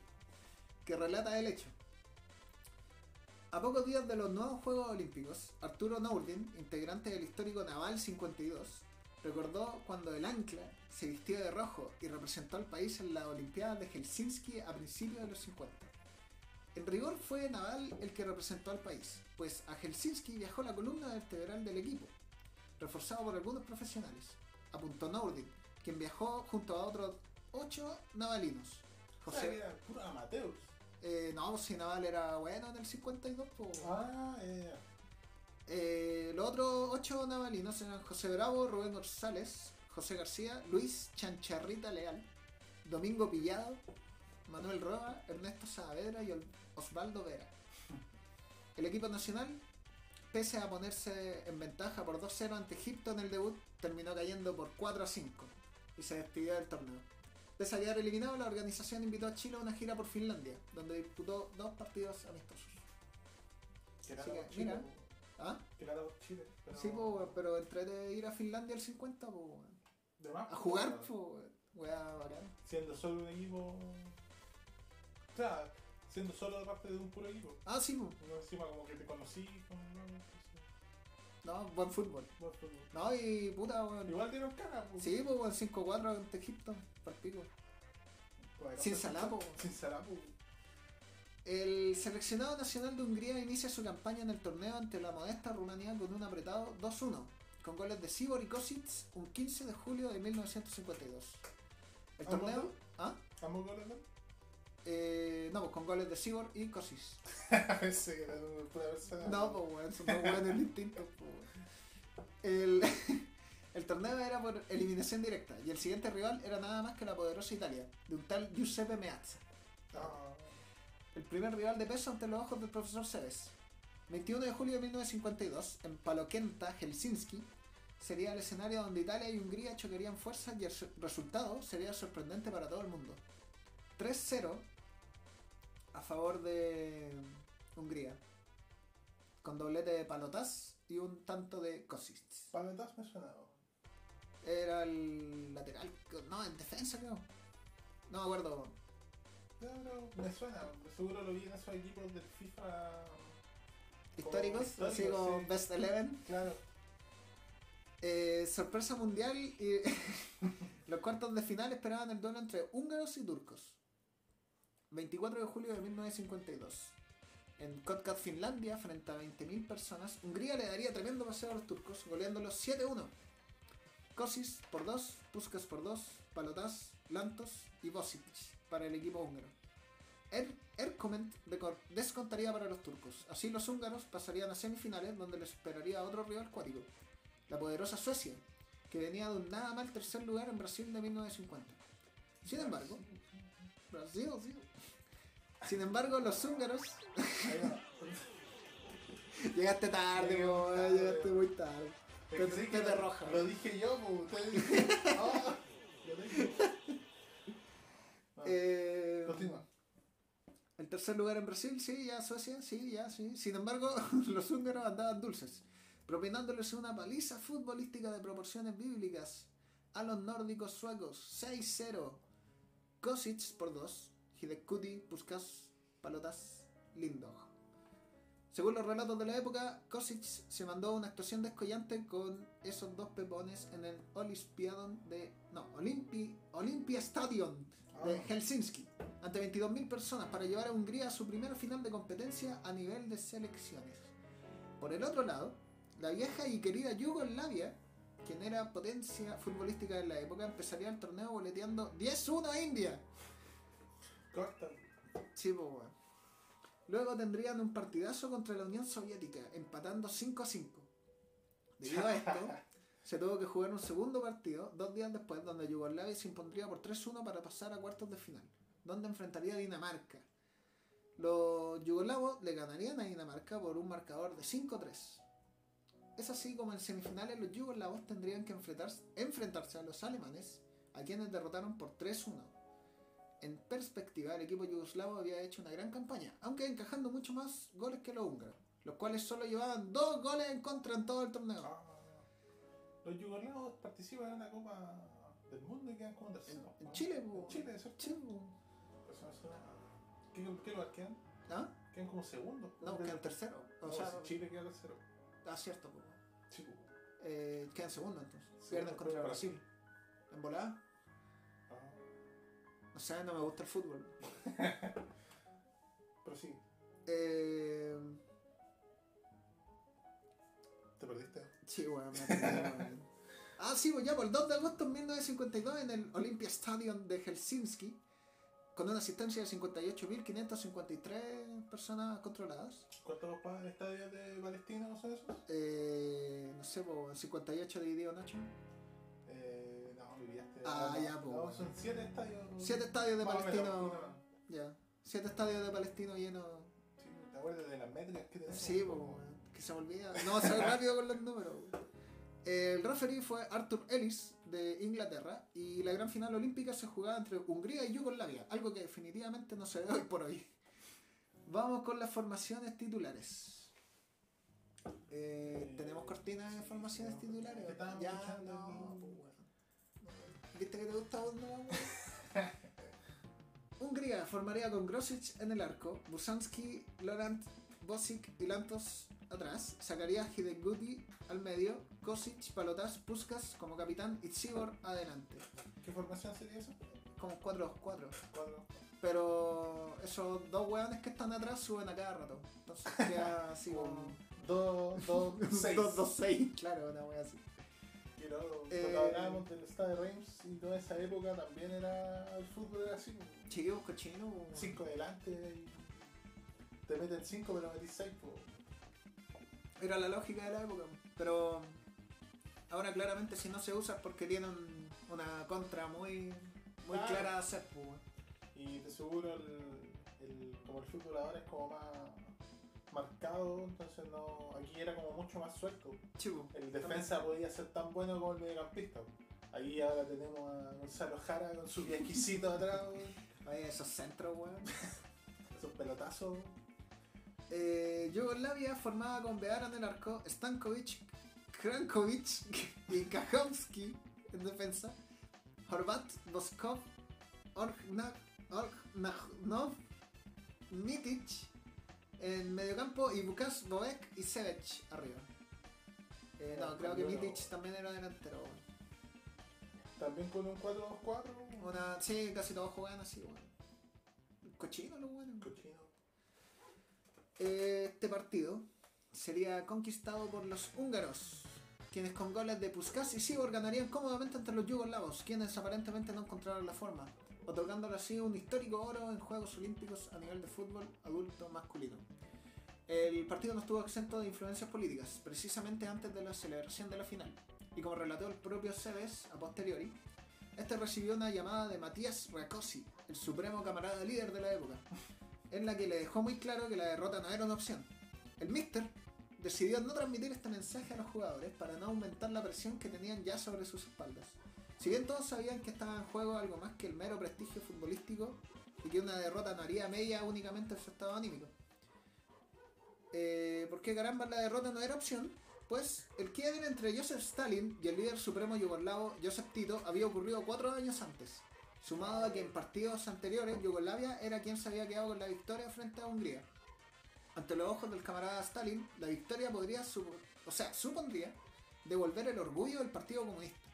que relata el hecho. A pocos días de los nuevos Juegos Olímpicos, Arturo Nourdin, integrante del histórico Naval 52, recordó cuando el ancla se vistió de rojo y representó al país en la Olimpiada de Helsinki a principios de los 50. En rigor fue Naval el que representó al país, pues a Helsinki viajó la columna vertebral del equipo, reforzado por algunos profesionales, apuntó Nourdin, quien viajó junto a otros ocho navalinos. José, amateurs. Eh, no, si Naval era bueno en el 52, pues. Ah, eh. Eh, los otros ocho navalinos eran José Bravo, Rubén González, José García, Luis Chancharrita Leal, Domingo Pillado, Manuel Roa, Ernesto Saavedra y Osvaldo Vera. El equipo nacional, pese a ponerse en ventaja por 2-0 ante Egipto en el debut, terminó cayendo por 4 a 5 y se despidió del torneo. Pese a quedar eliminado, la organización invitó a Chile a una gira por Finlandia, donde disputó dos partidos amistosos. Así que, Chile. mira. ¿Ah? Todo Chile. Pero... Sí, pues, pero entre de ir a Finlandia al 50, pues. De más, a jugar, pues, weón. weá, bacán. Siendo solo un equipo. O sea, siendo solo de parte de un puro equipo. Ah, sí, pues. Encima como que te conocí, como no, buen fútbol. buen fútbol. No, y puta, weón. Igual dieron cara. Sí, pues, weón, 5-4 ante Egipto, para pico. Pues, Sin salapo. Sin salapo. El seleccionado nacional de Hungría inicia su campaña en el torneo ante la modesta Rumanía con un apretado 2-1, con goles de Sibor y Kosic un 15 de julio de 1952. El ¿Ambos torneo. dos? ¿Ah? ¿Ambos goles, no? Eh, no, pues con goles de Sibor y pura persona. No, pues weón, son dos weones distintos, pues. El, el torneo era por eliminación directa y el siguiente rival era nada más que la poderosa Italia, de un tal Giuseppe Meazza. No. El primer rival de peso ante los ojos del profesor Seves. 21 de julio de 1952, en Palokenta, Helsinki, sería el escenario donde Italia y Hungría chocarían fuerzas y el su- resultado sería sorprendente para todo el mundo. 3-0 a favor de Hungría, con doblete de Palotás y un tanto de Kosic. Paletas me suena. Era el lateral, no, en defensa creo. No me acuerdo. No, no, me suena. Seguro lo vi en esos equipos del FIFA. Históricos, históricos, así como sí. Best Eleven. Claro. Eh, sorpresa mundial y los cuartos de final esperaban el duelo entre húngaros y turcos. 24 de julio de 1952. En Kotkat, Finlandia, frente a 20.000 personas, Hungría le daría tremendo paseo a los turcos, goleándolos 7-1. Kosis por 2, Puskas por 2, Palotás, Lantos y Bosic para el equipo húngaro. Er Erkoment descontaría para los turcos. Así los húngaros pasarían a semifinales donde les esperaría otro rival cuático la poderosa Suecia, que venía de un nada mal tercer lugar en Brasil de 1950. Sin embargo, Brasil, sí. Sin embargo, los húngaros. Llegaste tarde, tarde. llegaste muy tarde. Te- lo- roja. Lo dije yo, pues ustedes dicen. Ah, lo dije. Eh, Continúa. el Tercer lugar en Brasil, sí, ya Suecia, sí, ya, sí. Sin embargo, los húngaros andaban dulces, propinándoles una paliza futbolística de proporciones bíblicas a los nórdicos suecos. 6-0. Kosic por 2. Hidekuti, Puskas, Palotas, Lindog. Según los relatos de la época, Kosic se mandó una actuación descollante con esos dos pepones en el Olimpiadon de. No, Olympi, Olympia Stadion de Ah. Helsinki, ante 22.000 personas para llevar a Hungría a su primera final de competencia a nivel de selecciones. Por el otro lado, la vieja y querida Yugoslavia, quien era potencia futbolística en la época, empezaría el torneo boleteando 10-1 a India. Corta. Sí, pues, weón. Luego tendrían un partidazo contra la Unión Soviética, empatando 5 a 5. Debido a esto, se tuvo que jugar un segundo partido dos días después, donde Yugoslavia se impondría por 3-1 para pasar a cuartos de final, donde enfrentaría a Dinamarca. Los yugoslavos le ganarían a Dinamarca por un marcador de 5-3. Es así como en semifinales los yugoslavos tendrían que enfrentarse, enfrentarse a los alemanes, a quienes derrotaron por 3-1. En perspectiva, el equipo yugoslavo había hecho una gran campaña, aunque encajando mucho más goles que los húngaros, los cuales solo llevaban dos goles en contra en todo el torneo. Ah. Los yugoslavos participan en una Copa del Mundo y quedan como En, terceros. en ¿no? Chile, En po. Chile, ¿cierto? No suena- ¿Qué, qué lugar quedan? ¿Ah? Quedan como segundos. No, quedan tercero. O no, sea, si Chile queda tercero. ah, cierto, po. Sí, po. Eh, quedan segundo entonces. Sí, Pierden contra. Brasil. En volada. O sea, no me gusta el fútbol. pero sí, Eh, te perdiste. sí, bueno, me perdí, weón. Ah, sí, pues ya, por el 2 de agosto de 1952 en el Olympia Stadium de Helsinki, con una asistencia de 58.553 personas controladas. ¿Cuántos pa- estadios de Palestina no son esos? Eh, no sé, pues 58 dividido en 8. Ah, ya, no, bueno. son siete estadios. 7 estadios de Más palestino. Ya. 7 estadios de palestino llenos. Sí, ¿Te acuerdas de las métricas que tenemos? Sí, pues, que se me olvida. No, soy rápido con los números. El referee fue Arthur Ellis de Inglaterra y la gran final olímpica se jugaba entre Hungría y Yugoslavia, algo que definitivamente no se ve hoy por hoy. Vamos con las formaciones titulares. Eh, ¿Tenemos cortina de formaciones titulares? ¿Qué estábamos Ya, no, pues. ¿Viste que te gusta weón? Hungría formaría con Grosic en el arco, Busanski, Laurent, Bosic y Lantos atrás, sacaría a Hidekuti al medio, Kosic, Palotas, Puskas como capitán y Sibor adelante. ¿Qué formación sería eso? Como 4-2-4. Cuatro. Pero esos dos weones que están atrás suben a cada rato. Entonces queda así como. Dos, dos, seis. 2-2-6, claro, una wea así. Luego, Eh, cuando hablábamos del Stade Reims y toda esa época, también era el fútbol era así. Chiquillos cochinos. weón. Cinco adelante y te meten cinco pero metís seis. po. Era la lógica de la época. Pero ahora claramente si no se usa es porque tienen una contra muy, muy clara de hacer. pues, weón. Y de seguro el, el, como el fútbol ahora es como más marcado, entonces no aquí era como mucho más suelto. El defensa podía ser tan bueno como el mediocampista. Ahí ahora tenemos a Gonzalo Jara con su pie exquisito atrás. Ahí esos centros, weón. esos pelotazos. Eh, Yugoslavia formada con Beara en el arco, Stankovic, Krankovic y Kachowski en defensa, Horvat, Boskov, Orgna- Orgnanov, Mitic en mediocampo y Bukas, Bovek y Sevec arriba. Eh, no, creo que Mitic también era delantero. También con un 4-2-4. Una, sí, casi todos juegan así, weón. Cochino, lo bueno. Cochino. Este partido sería conquistado por los húngaros, quienes con goles de Puskas y Sibor ganarían cómodamente ante los yugoslavos, quienes aparentemente no encontraron la forma, otorgándole así un histórico oro en Juegos Olímpicos a nivel de fútbol adulto masculino. El partido no estuvo exento de influencias políticas, precisamente antes de la celebración de la final, y como relató el propio Cebes a posteriori, este recibió una llamada de Matías Rakosi, el supremo camarada líder de la época, en la que le dejó muy claro que la derrota no era una opción. El Mister decidió no transmitir este mensaje a los jugadores para no aumentar la presión que tenían ya sobre sus espaldas. Si bien todos sabían que estaba en juego algo más que el mero prestigio futbolístico y que una derrota no haría media únicamente en su estado anímico. Eh, ¿Por qué caramba la derrota no era opción? Pues el quiebre entre Joseph Stalin y el líder supremo yugoslavo Joseph Tito había ocurrido cuatro años antes, sumado a que en partidos anteriores Yugoslavia era quien se había quedado con la victoria frente a Hungría. Ante los ojos del camarada Stalin, la victoria podría, o sea, supondría devolver el orgullo del Partido Comunista.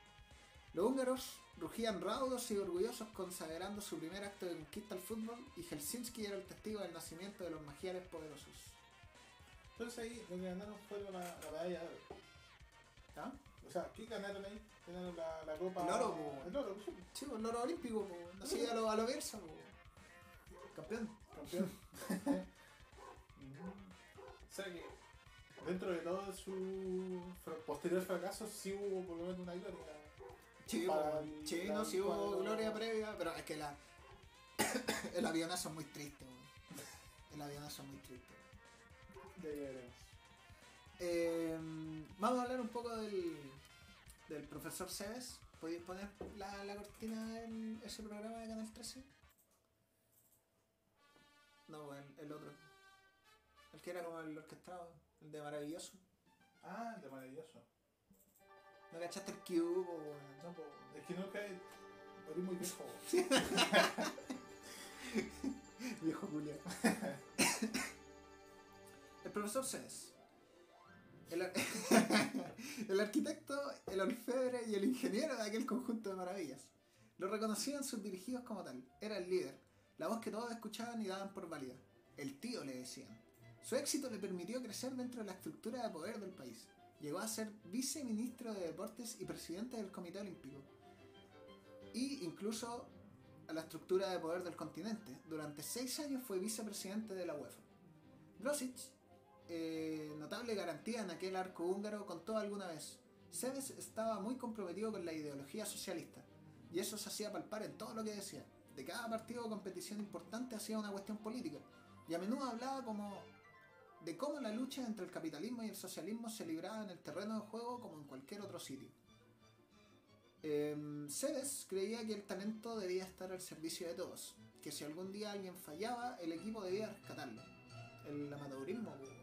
Los húngaros rugían raudos y orgullosos consagrando su primer acto de conquista al fútbol y Helsinki era el testigo del nacimiento de los magiares poderosos. Entonces ahí que ganaron fue la, la medalla de oro. ¿Ah? O sea, ¿qué ganaron ahí? Ganaron la, la copa. El oro, po. El oro, sí. Sí, el oro olímpico, po, así a lo, a lo po. campeón. Campeón. o sea que dentro de todo su posterior fracaso sí hubo por lo menos una gloria. Sí, Para el- sí, la- no, sí hubo gloria previa, pero es que la, el avionazo es muy triste, po. el avionazo es muy triste. Ya veremos. Eh, vamos a hablar un poco del, del profesor Cebes. ¿Podéis poner la, la cortina en ese programa de Canal 13? No, el, el otro. El que era como el orquestado, el de maravilloso. Ah, de maravilloso. ¿No cachaste el cube? po, weón? No, po, es que nunca. Morí muy viejo. Viejo Julia. el profesor Cebes. El, ar- el arquitecto, el orfebre y el ingeniero de aquel conjunto de maravillas. Lo reconocían sus dirigidos como tal. Era el líder, la voz que todos escuchaban y daban por válida. El tío le decían. Su éxito le permitió crecer dentro de la estructura de poder del país. Llegó a ser viceministro de Deportes y presidente del Comité Olímpico. Y incluso a la estructura de poder del continente. Durante seis años fue vicepresidente de la UEFA. Brosic, eh, notable garantía en aquel arco húngaro, contó alguna vez. Seves estaba muy comprometido con la ideología socialista, y eso se hacía palpar en todo lo que decía. De cada partido o competición importante hacía una cuestión política, y a menudo hablaba como de cómo la lucha entre el capitalismo y el socialismo se libraba en el terreno de juego como en cualquier otro sitio. Eh, Seves creía que el talento debía estar al servicio de todos, que si algún día alguien fallaba, el equipo debía rescatarlo. El amateurismo. weón.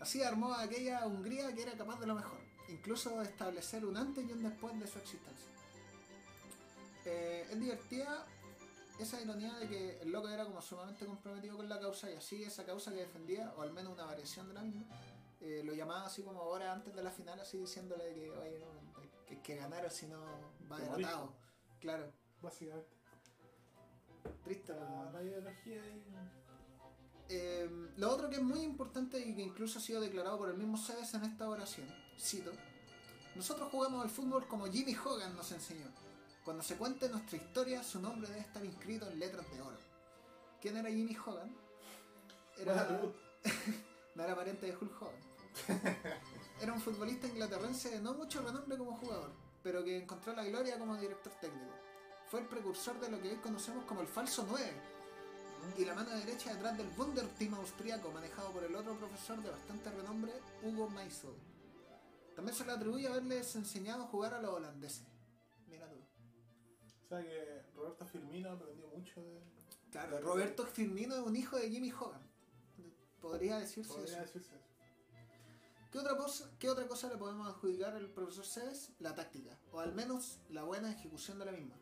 Así armó a aquella Hungría que era capaz de lo mejor, incluso establecer un antes y un después de su existencia. Eh, él divertía esa ironía de que el loco era como sumamente comprometido con la causa y así esa causa que defendía, o al menos una variación de la misma, eh, lo llamaba así como horas antes de la final, así diciéndole que, oye, no, que, que ganar o si no va derrotado. Claro, Básicamente. triste. La, ideología ahí. Eh, lo otro que es muy importante y que incluso ha sido declarado por el mismo Seves en esta oración, cito, nosotros jugamos al fútbol como Jimmy Hogan nos enseñó. Cuando se cuente nuestra historia, su nombre debe estar inscrito en letras de oro. ¿Quién era Jimmy Hogan? Era, no era pariente de Hulk Hogan. Era un futbolista inglaterrense de no mucho renombre como jugador, pero que encontró la gloria como director técnico. Fue el precursor de lo que hoy conocemos como el falso 9, y la mano derecha detrás del Wunder Team austriaco manejado por el otro profesor de bastante renombre, Hugo Meisel. También se le atribuye haberles enseñado a jugar a los holandeses. O sea que Roberto Firmino aprendió mucho de. Claro, de Roberto Firmino es un hijo de Jimmy Hogan. Podría decirse Podría eso. decirse eso. ¿Qué otra, cosa, ¿Qué otra cosa le podemos adjudicar al profesor Cebes? La táctica, o al menos la buena ejecución de la misma.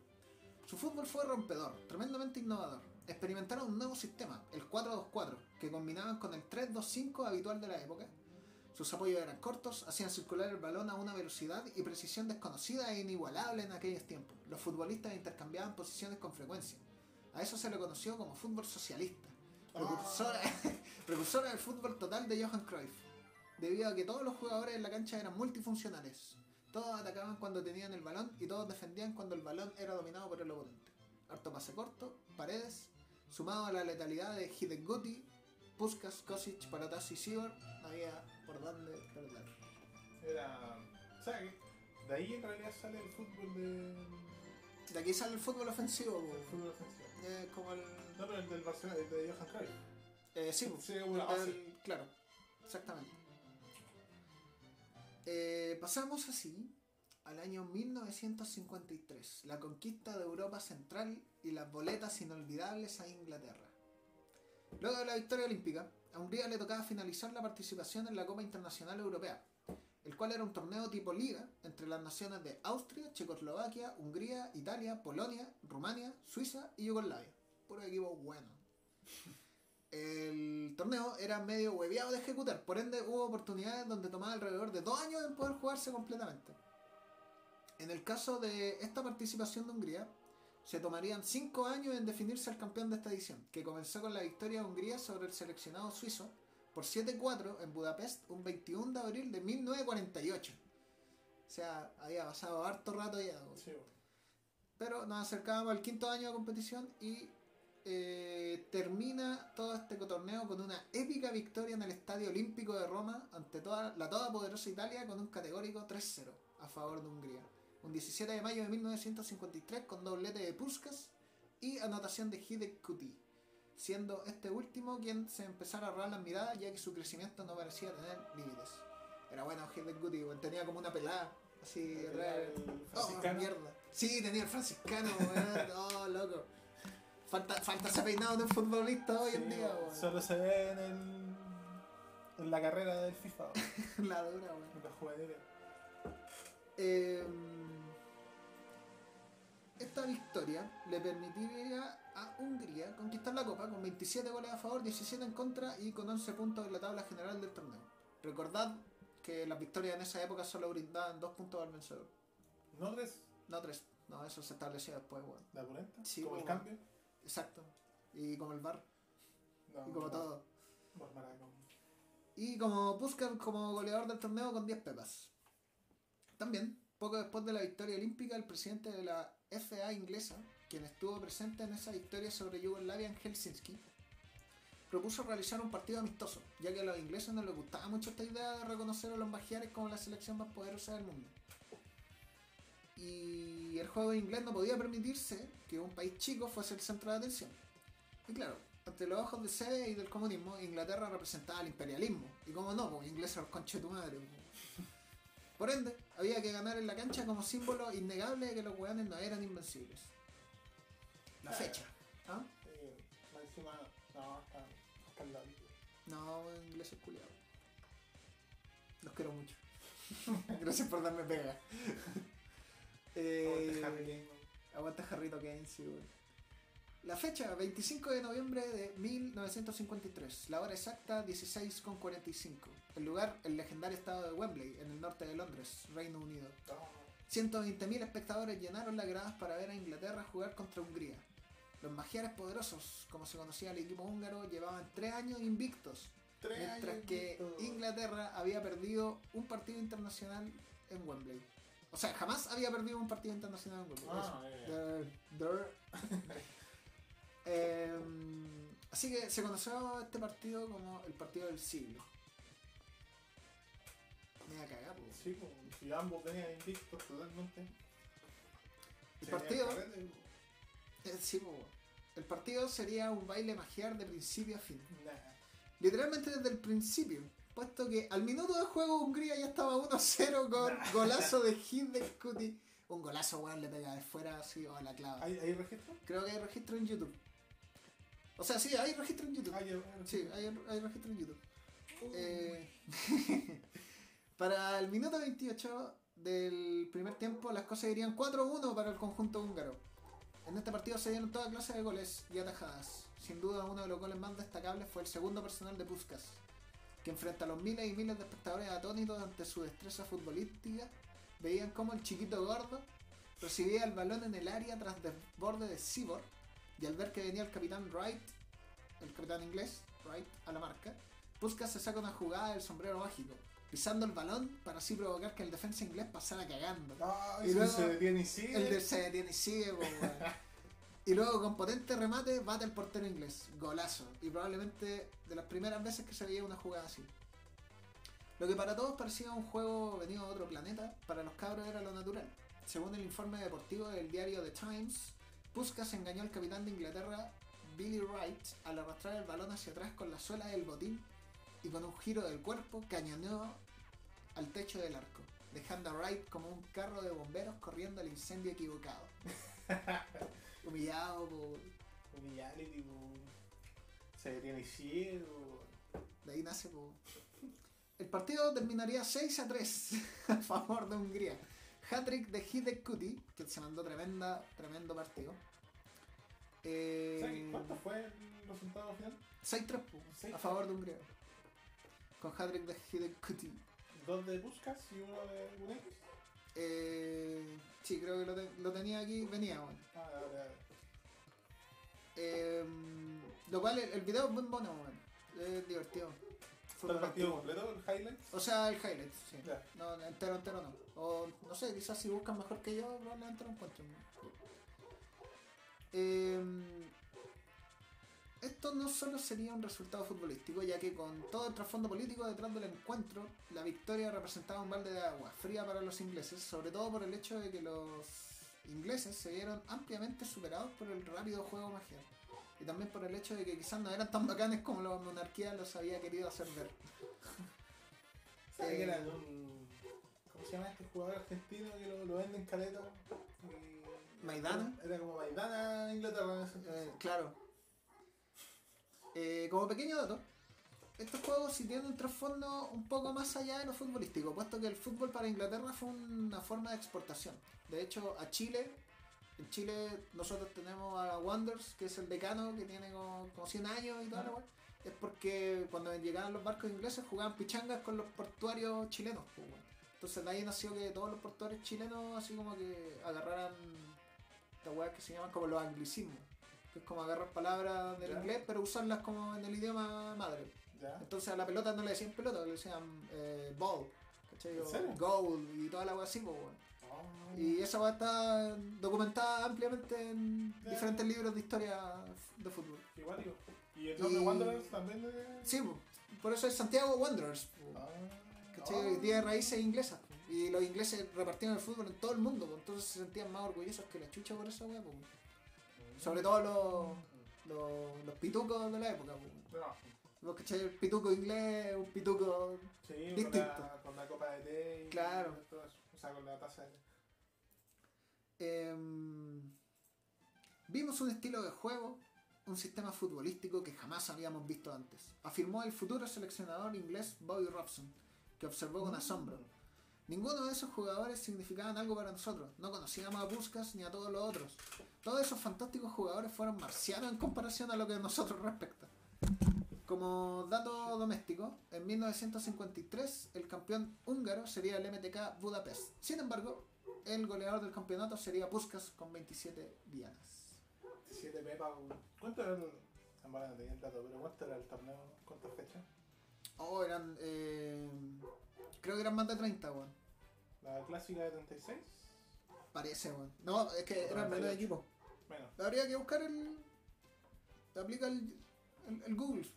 Su fútbol fue rompedor, tremendamente innovador. Experimentaron un nuevo sistema, el 4-2-4, que combinaban con el 3-2-5 habitual de la época. Sus apoyos eran cortos, hacían circular el balón a una velocidad y precisión desconocida e inigualable en aquellos tiempos. Los futbolistas intercambiaban posiciones con frecuencia. A eso se le conoció como fútbol socialista, precursora, precursora del fútbol total de Johan Cruyff debido a que todos los jugadores en la cancha eran multifuncionales. Todos atacaban cuando tenían el balón y todos defendían cuando el balón era dominado por el oponente. Harto pase corto, paredes, sumado a la letalidad de Hideg Guti, Puskas, Kosic, Paratas y Sivor, no había por dónde. Era. Que de ahí en realidad sale el fútbol de. De aquí sale el fútbol ofensivo. El fútbol ofensivo. Eh, como el... No, pero el del Barcelona, el de Johan Cruyff. Eh, sí, El claro, exactamente. Eh, pasamos así al año 1953, la conquista de Europa Central y las boletas inolvidables a Inglaterra. Luego de la victoria olímpica, a Hungría le tocaba finalizar la participación en la Copa Internacional Europea, el cual era un torneo tipo liga entre las naciones de Austria, Checoslovaquia, Hungría, Italia, Polonia, Rumania, Suiza y Yugoslavia. Puro equipo bueno. El torneo era medio hueviado de ejecutar, por ende hubo oportunidades donde tomaba alrededor de dos años en poder jugarse completamente. En el caso de esta participación de Hungría, se tomarían cinco años en definirse el campeón de esta edición, que comenzó con la victoria de Hungría sobre el seleccionado suizo por 7-4 en Budapest un 21 de abril de 1948. O sea, había pasado harto rato ya. Sí, bueno. Pero nos acercábamos al quinto año de competición y eh, termina todo este torneo con una épica victoria en el Estadio Olímpico de Roma ante toda, la todopoderosa Italia con un categórico 3-0 a favor de Hungría. Un 17 de mayo de 1953 con doblete de Puskas y anotación de Hidek Kuti, siendo este último quien se empezara a robar las miradas ya que su crecimiento no parecía tener límites. Era bueno Hidek Kuti, tenía como una pelada así atrás. Oh, mierda. Sí, tenía el franciscano, weón. Oh, loco. Falta, falta ese peinado de un futbolista hoy en día, weón. Solo se ve en, el, en la carrera del FIFA, La dura, weón. en la jugadera. Eh, esta victoria le permitiría a Hungría conquistar la Copa con 27 goles a favor, 17 en contra y con 11 puntos en la tabla general del torneo. Recordad que las victorias en esa época solo brindaban 2 puntos al vencedor, ¿No tres? no 3. No, eso se estableció después, weón. ¿La pulenta? Sí, ¿Como el bueno. cambio? Exacto. Y como el bar, No, y como no, todo. no. Y como Puskas como goleador del torneo con 10 pepas. También, poco después de la victoria olímpica, el presidente de la FA inglesa, quien estuvo presente en esa victoria sobre Yugoslavia en Helsinki, propuso realizar un partido amistoso, ya que a los ingleses no les gustaba mucho esta idea de reconocer a los magiares como la selección más poderosa del mundo. Y el juego inglés no podía permitirse que un país chico fuese el centro de atención. Y claro, ante los ojos de Sede y del comunismo, Inglaterra representaba el imperialismo. Y como no, pues ingleses los conche tu madre. pues. Por ende, había que ganar en la cancha como símbolo innegable de que los weones no eran invencibles. La fecha. ¿Ah? Eh, encima, no, al lado. No, ingleses culiados. Los quiero mucho. Gracias por darme pega. Eh, weón. Aguanta Jarrito Kane, sí, güey. La fecha, 25 de noviembre de 1953. La hora exacta, 16.45. El lugar, el legendario estado de Wembley, en el norte de Londres, Reino Unido. No, 120.000 espectadores llenaron las gradas para ver a Inglaterra jugar contra Hungría. Los magiares poderosos, como se conocía el equipo húngaro, llevaban tres años invictos, tres mientras años que. Inglaterra había perdido un partido internacional en Wembley. O sea, jamás había perdido un partido internacional en Wembley. Ah, eh, Der- der. Eh, así que se conoció este partido como el partido del siglo. Me voy a cagar, po. Sí, como si ambos venían invictos totalmente. El partido, carrete, eh, sí, po. el partido sería un baile magiar de principio a fin. nah. Literalmente desde el principio. Puesto que al minuto de juego Hungría ya estaba 1-0 con golazo de hit de. Un golazo, weón, le pega de fuera así o a la clava. ¿Hay, ¿Hay registro? Creo que hay registro en YouTube. O sea, sí, hay registro en YouTube. Hay, Sí, hay, hay registro en YouTube. Uh, Eh, para el minuto 28 del primer tiempo, las cosas irían 4-1 para el conjunto húngaro. En este partido se dieron toda clase de goles y atajadas. Sin duda, uno de los goles más destacables fue el segundo personal de Puskas, que enfrenta a los miles y miles de espectadores atónitos ante su destreza futbolística. Veían cómo el chiquito gordo recibía el balón en el área tras desborde de Sibor y al ver que venía el capitán Wright, el capitán inglés, Wright, a la marca, Puskas se saca una jugada del sombrero mágico, pisando el balón para así provocar que el defensa inglés pasara cagando. No, Y luego se detiene y sigue. El de se detiene y sigue. Y luego con potente remate bate el portero inglés. Golazo. Y probablemente de las primeras veces que se veía una jugada así. Lo que para todos parecía un juego venido de otro planeta, para los cabros era lo natural. Según el informe deportivo del diario The Times, Puskas engañó al capitán de Inglaterra, Billy Wright, al arrastrar el balón hacia atrás con la suela del botín y con un giro del cuerpo cañoneó al techo del arco, dejando a Wright como un carro de bomberos corriendo al incendio equivocado. Humillado por... Humillarity, po. Se deberían ir, De ahí nace. El partido terminaría 6 a 3 a favor de Hungría. Hat-trick de Hidek Kuti, que se mandó tremenda, tremendo partido. Eh, ¿Cuánto fue el resultado final? 6-3 po, Seis a favor de Hungría. Con hat-trick de Hidek Kuti. Dos de Puskas y uno de Unex. Eh, sí, creo que lo, te- lo tenía aquí, venía, bueno. Ah, dale, dale. Eh, lo cual, el, el video es muy bueno, bueno. Es divertido. ¿Fue el partido completo, el highlights? O sea, el highlight, sí. Ya. No, entero, entero no. O no sé, quizás si buscan mejor que yo, probablemente lo encuentren. Eh, esto no solo sería un resultado futbolístico, ya que con todo el trasfondo político detrás del encuentro, la victoria representaba un balde de agua fría para los ingleses, sobre todo por el hecho de que los ingleses se vieron ampliamente superados por el rápido juego magiar. Y también por el hecho de que quizás no eran tan bacanes como la monarquía los había querido hacer ver. ¿Sabes Eh, que era un. ¿Cómo se llama este jugador argentino que lo, lo venden caleta? Y- Maidana. Era como Maidana Inglaterra en Eh, claro. Eh, como pequeño dato, estos juegos sí tienen un trasfondo un poco más allá de lo futbolístico, puesto que el fútbol para Inglaterra fue una forma de exportación. De hecho, a Chile, en Chile nosotros tenemos a Wonders, que es el decano, que tiene como, como 100 años y Ajá. weá. Es porque cuando llegaban los barcos ingleses jugaban pichangas con los portuarios chilenos. pues. Entonces ahí nació que todos los portuarios chilenos así como que agarraran estas weas que se llaman como los anglicismos. Que es como agarrar palabras del Ya. inglés pero usarlas como en el idioma madre. Ya. Entonces a la pelota no le decían pelota, le decían eh, ball. ¿cachai? Goal y toda la wea así, pues. Ah. Y esa wea está documentada ampliamente en diferentes libros de historia de fútbol. Qué guático. ¿Y el nombre Y- Wanderers también de.? Sí, po. por eso es Santiago Wanderers. po. Ah. ¿Cachai? Tiene raíces inglesas. Y los ingleses repartieron el fútbol en todo el mundo, entonces se sentían más orgullosos que la chucha por esa wea. po. Sobre todo los, los, los pitucos de la época. po. No. Los ¿cachai? El pituco inglés, un pituco. Sí, con Distinto. la, con la copa de té. y Claro. todo eso. O sea, con la taza de té. Em, vimos un estilo de juego, un sistema futbolístico que jamás habíamos visto antes, afirmó el futuro seleccionador inglés Bobby Robson, que observó con asombro. Ninguno de esos jugadores significaban algo para nosotros. No conocíamos a Puskas ni a todos los otros. Todos esos fantásticos jugadores fueron marcianos en comparación a lo que a nosotros respecta. Como dato doméstico, en 1953 el campeón húngaro sería el MTK Budapest. Sin embargo, el goleador del campeonato sería Puskas con 27 dianas. 17 pepas. ¿Cuánto era el.? El dato, pero ¿cuánto era el torneo? ¿Cuántas fechas? Oh, eran. eh, creo que eran más de 30, weón. ¿La clásica de 36? Parece, weón. No, es que eran menos 38. equipos. Menos. Habría que buscar el. Aplica el, el, el Google.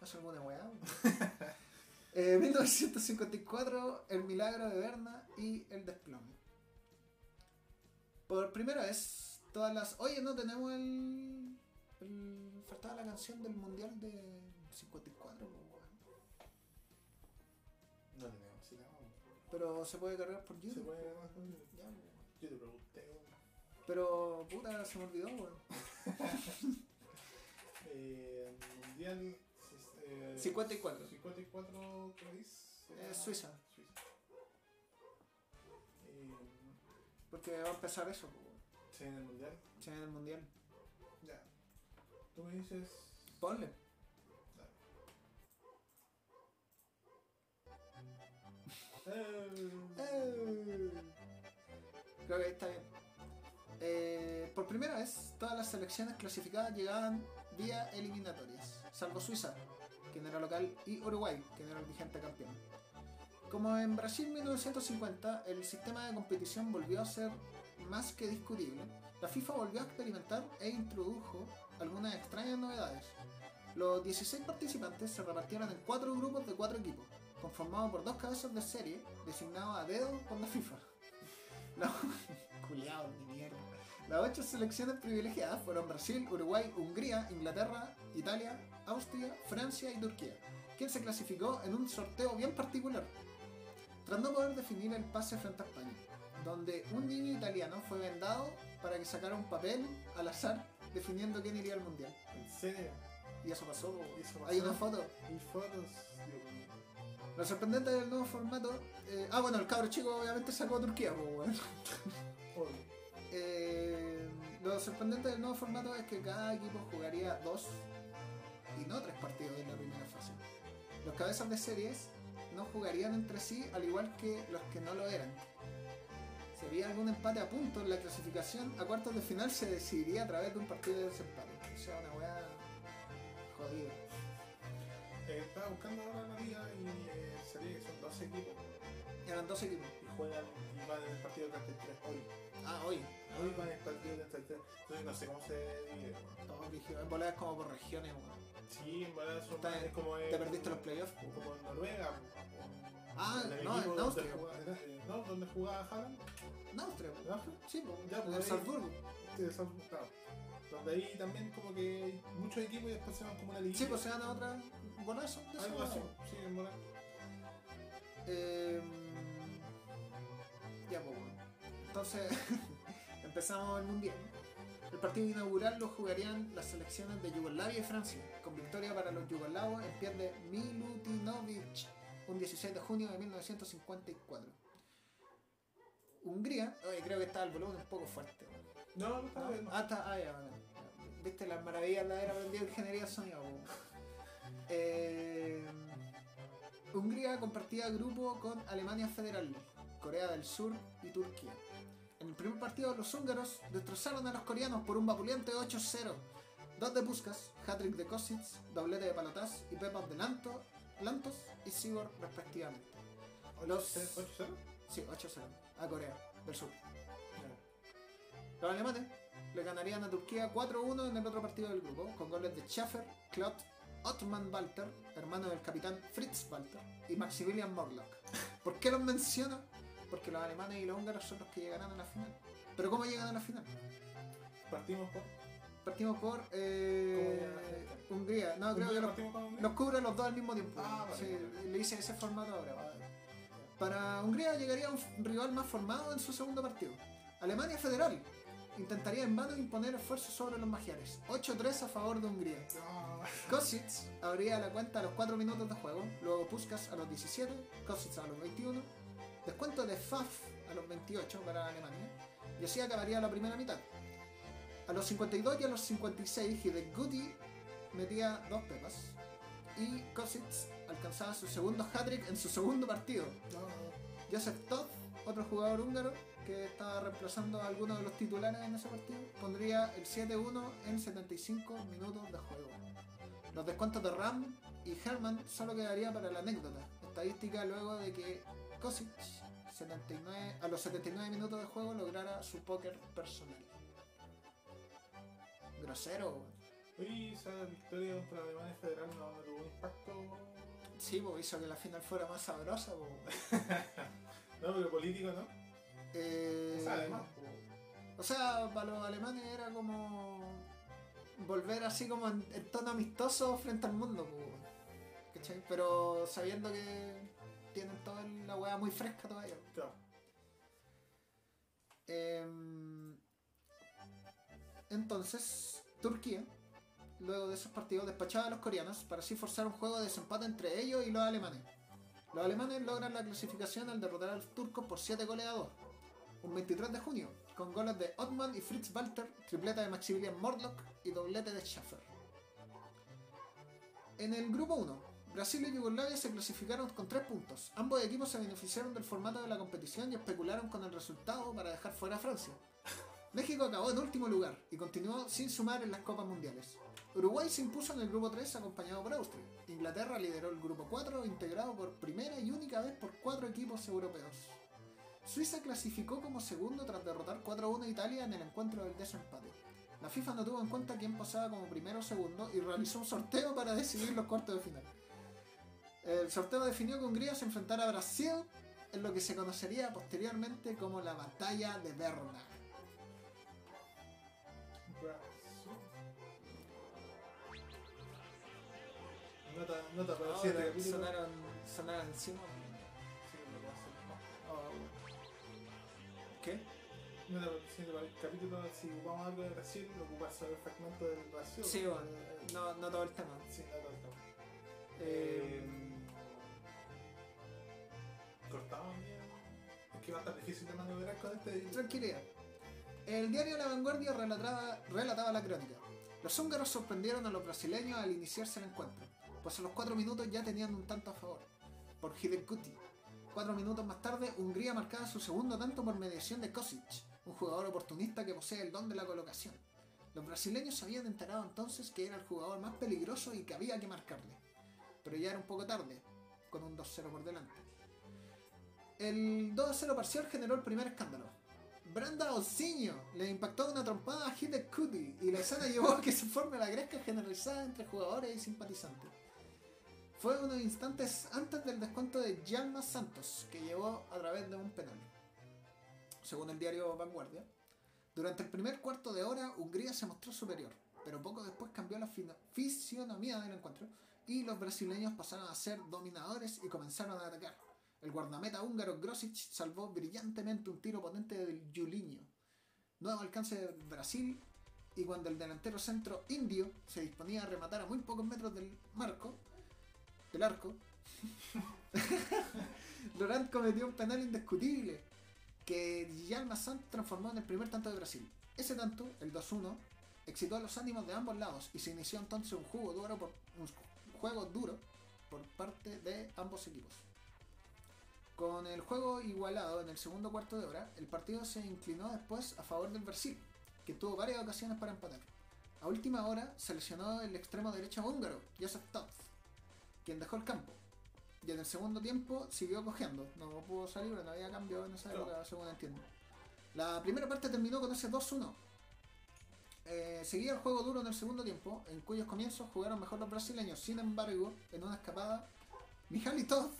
Hace alguna weá. weón. eh, 1954, El Milagro de Berna y El Desplome. Por primera vez, todas las. Oye, no tenemos el. el faltaba la canción del Mundial de 54, po, weón. No tenemos, sí tenemos. Pero se puede cargar por ¿Se YouTube. puede ganar con Ya, po, weón. Yo te pregunté, weón. Pero, puta, se me olvidó, weón. Eh, mundial. eh, 54. 54, ¿qué dice? Eh, Suiza. Suiza. Eh, Porque va a empezar eso, po, weón. sí, en el mundial. Sí, en el mundial. Ya. Tú me dices. Ponle. Creo que está bien. Eh, por primera vez, todas las selecciones clasificadas llegaban vía eliminatorias, salvo Suiza, quien era local, y Uruguay, quien era el vigente campeón. Como en Brasil 1950, el sistema de competición volvió a ser más que discutible, la FIFA volvió a experimentar e introdujo algunas extrañas novedades. Los 16 participantes se repartieron en cuatro grupos de cuatro equipos, conformados por dos cabezas de serie designados a dedo por la FIFA. La... Culeado de mierda. Las ocho selecciones privilegiadas fueron Brasil, Uruguay, Hungría, Inglaterra, Italia, Austria, Francia y Turquía, quien se clasificó en un sorteo bien particular. tras no poder definir el pase frente a España, donde un niño italiano fue vendado para que sacara un papel al azar definiendo quién iría al mundial. ¿En serio? Y eso pasó. po. ¿Y eso Hay una foto. Y fotos. Dios. Lo sorprendente del nuevo formato. eh, ah, bueno, el cabro chico obviamente sacó a Turquía, pues, weón. Obvio. Eh, lo sorprendente del nuevo formato es que cada equipo jugaría dos y no tres partidos en la primera fase. Los cabezas de series no jugarían entre sí al igual que los que no lo eran. Si había algún empate a puntos, la clasificación a cuartos de final se decidiría a través de un partido de desempate. O sea, una weá jodida. Eh, estaba buscando ahora la liga y eh, salía que son 12 equipos Eran dos equipos. y juegan y van en el partido 33 hoy. Ah, hoy. Hoy van en el partido 33. Entonces no sé cómo se divide. Todo. En bola es como por regiones, weón. Sí, en verdad son Está- es como Te perdiste los playoffs. como en Noruega. Ah, en no, en donde Austria. eh, ¿No? ¿Dónde jugaba Haaland? En Austria. ¿En Austria? Sí. Ya, en pues, ahí- Salzburgo. Sí, Salzburgo, claro. Donde ahí también como que hay muchos equipos y después se van como una liguilla. Sí, pues se gana otra bolazo. de Algo así, sí, en verdad. Eh, ya, pues bueno. Entonces, empezamos el mundial. El partido inaugural lo jugarían las selecciones de Yugoslavia y Francia, con victoria para los yugoslavos en pie de Milutinovic, un 16 de junio de 1954. Hungría, oye, creo que estaba el volumen un poco fuerte. No, no está bien. Ah, está, ah, ya, bueno. Viste las maravillas de aprendido ingeniería de sonido. po. Eh, Hungría compartía grupo con Alemania Federal, Corea del Sur y Turquía. En el primer partido los húngaros destrozaron a los coreanos por un vapuleante 8-0. Dos de Puskas, hat-trick de Kosic, doblete de Palotás y pepas de Lanto, Lantos y Sigor respectivamente. Los- 8-0. Sí, 8-0 a Corea del Sur. Los alemanes le ganarían a Turquía 4-1 en el otro partido del grupo, con goles de Schaffer, Klott, Ottman Walter, hermano del capitán Fritz Walter, y Maximilian Morlock. ¿Por qué los menciono? Porque los alemanes y los húngaros son los que llegarán a la final. ¿Pero cómo llegan a la final? Partimos por. Partimos por eh. Hungría. No, creo que los, los cubre los dos al mismo tiempo. Ah, vale. Sí, le hice ese formato ahora. Ah, Para Hungría llegaría un rival más formado en su segundo partido. Alemania Federal intentaría en vano imponer esfuerzos sobre los magiares. 8-3 a favor de Hungría. Ah, Kosic abría la cuenta a los 4 minutos de juego, luego Puskas a los 17, Kosic a los 21, descuento de Faf a los 28 para Alemania, y así acabaría la primera mitad. A los 52 y a los 56 Hidegkuti metía dos pepas, y Kosic alcanzaba su segundo hat-trick en su segundo partido. no. Joseph Todd, otro jugador húngaro que estaba reemplazando a algunos de los titulares en ese partido, pondría el 7-1 en 75 minutos de juego. Los descuentos de Ram y Herman solo quedaría para la anécdota, estadística luego de que Kosic 79, a los 79 minutos de juego lograra su póker personal. Grosero. Oye, esa victoria contra Alemania Federal no, no tuvo un impacto. sí, pues hizo que la final fuera más sabrosa. po. No, pero político, ¿no? Eh, O sea, además, pues, O sea, para los alemanes era como volver así como en, en tono amistoso frente al mundo, ¿cachai? Pero sabiendo que tienen toda la weá muy fresca todavía. claro. Em, entonces, Turquía, luego de esos partidos, despachaba a los coreanos para así forzar un juego de desempate entre ellos y los alemanes. Los alemanes logran la clasificación al derrotar a los turcos por 7 goles a 2, un 23 de junio, con goles de Ottman y Fritz Walter, tripleta de Maximilian Mordlock y doblete de Schaffer. En el grupo 1, Brasil y Yugoslavia se clasificaron con 3 puntos. Ambos equipos se beneficiaron del formato de la competición y especularon con el resultado para dejar fuera a Francia. México acabó en último lugar y continuó sin sumar en las Copas Mundiales. Uruguay se impuso en el grupo 3 acompañado por Austria. Inglaterra lideró el grupo 4 integrado por primera y única vez por cuatro equipos europeos. Suiza clasificó como segundo tras derrotar 4-1 a Italia en el encuentro del desempate. La FIFA no tuvo en cuenta quién pasaba como primero o segundo y realizó un sorteo para decidir los cuartos de final. El sorteo definió que Hungría se enfrentara a Brasil en lo que se conocería posteriormente como la Batalla de Berna. Nota, nota para capítulo. sonaron, sonaron encima. Sí, lo que hace. Mira, si para el capítulo, si ocupamos algo de Brasil, ocupas solo el fragmento del Brasil. Sí, bueno, no, no todo el tema. Sí, no tanto. Eh, Cortamos bien. Es que va a estar difícil de maniobrar con este. Tranquilidad. El diario La Vanguardia relataba, relataba la crónica. Los húngaros sorprendieron a los brasileños al iniciarse el encuentro, pues a los cuatro minutos ya tenían un tanto a favor, por Hidekuti. Cuatro minutos más tarde, Hungría marcaba su segundo tanto por mediación de Kosic, un jugador oportunista que posee el don de la colocación. Los brasileños se habían enterado entonces que era el jugador más peligroso y que había que marcarle. Pero ya era un poco tarde, con un 2-0 por delante. El 2-0 parcial generó el primer escándalo. Branda Osinho le impactó una trompada a Hidekuti y la escena llevó a que se forme la gresca generalizada entre jugadores y simpatizantes. Fue unos instantes antes del descuento de Jalma Santos, que llevó a través de un penal. Según el diario Vanguardia, durante el primer cuarto de hora Hungría se mostró superior, pero poco después cambió la fisionomía del encuentro y los brasileños pasaron a ser dominadores y comenzaron a atacar. El guardameta húngaro Grosic salvó brillantemente un tiro potente del Julinho. Nuevo alcance de Brasil y cuando el delantero centro indio se disponía a rematar a muy pocos metros del marco, del arco, Laurent cometió un penal indiscutible que Jalma Sant transformó en el primer tanto de Brasil. Ese tanto, el 2-1, excitó a los ánimos de ambos lados y se inició entonces un juego duro por un juego duro por parte de ambos equipos. Con el juego igualado en el segundo cuarto de hora, el partido se inclinó después a favor del Brasil, que tuvo varias ocasiones para empatar. A última hora se lesionó el extremo derecho húngaro, Josef Toth, quien dejó el campo. Y en el segundo tiempo siguió cogiendo, no pudo salir, pero no había cambio en esa Claro. época, según entiendo. La primera parte terminó con ese 2-1. Eh, seguía el juego duro en el segundo tiempo, en cuyos comienzos jugaron mejor los brasileños. Sin embargo, en una escapada, Mihaly Toth,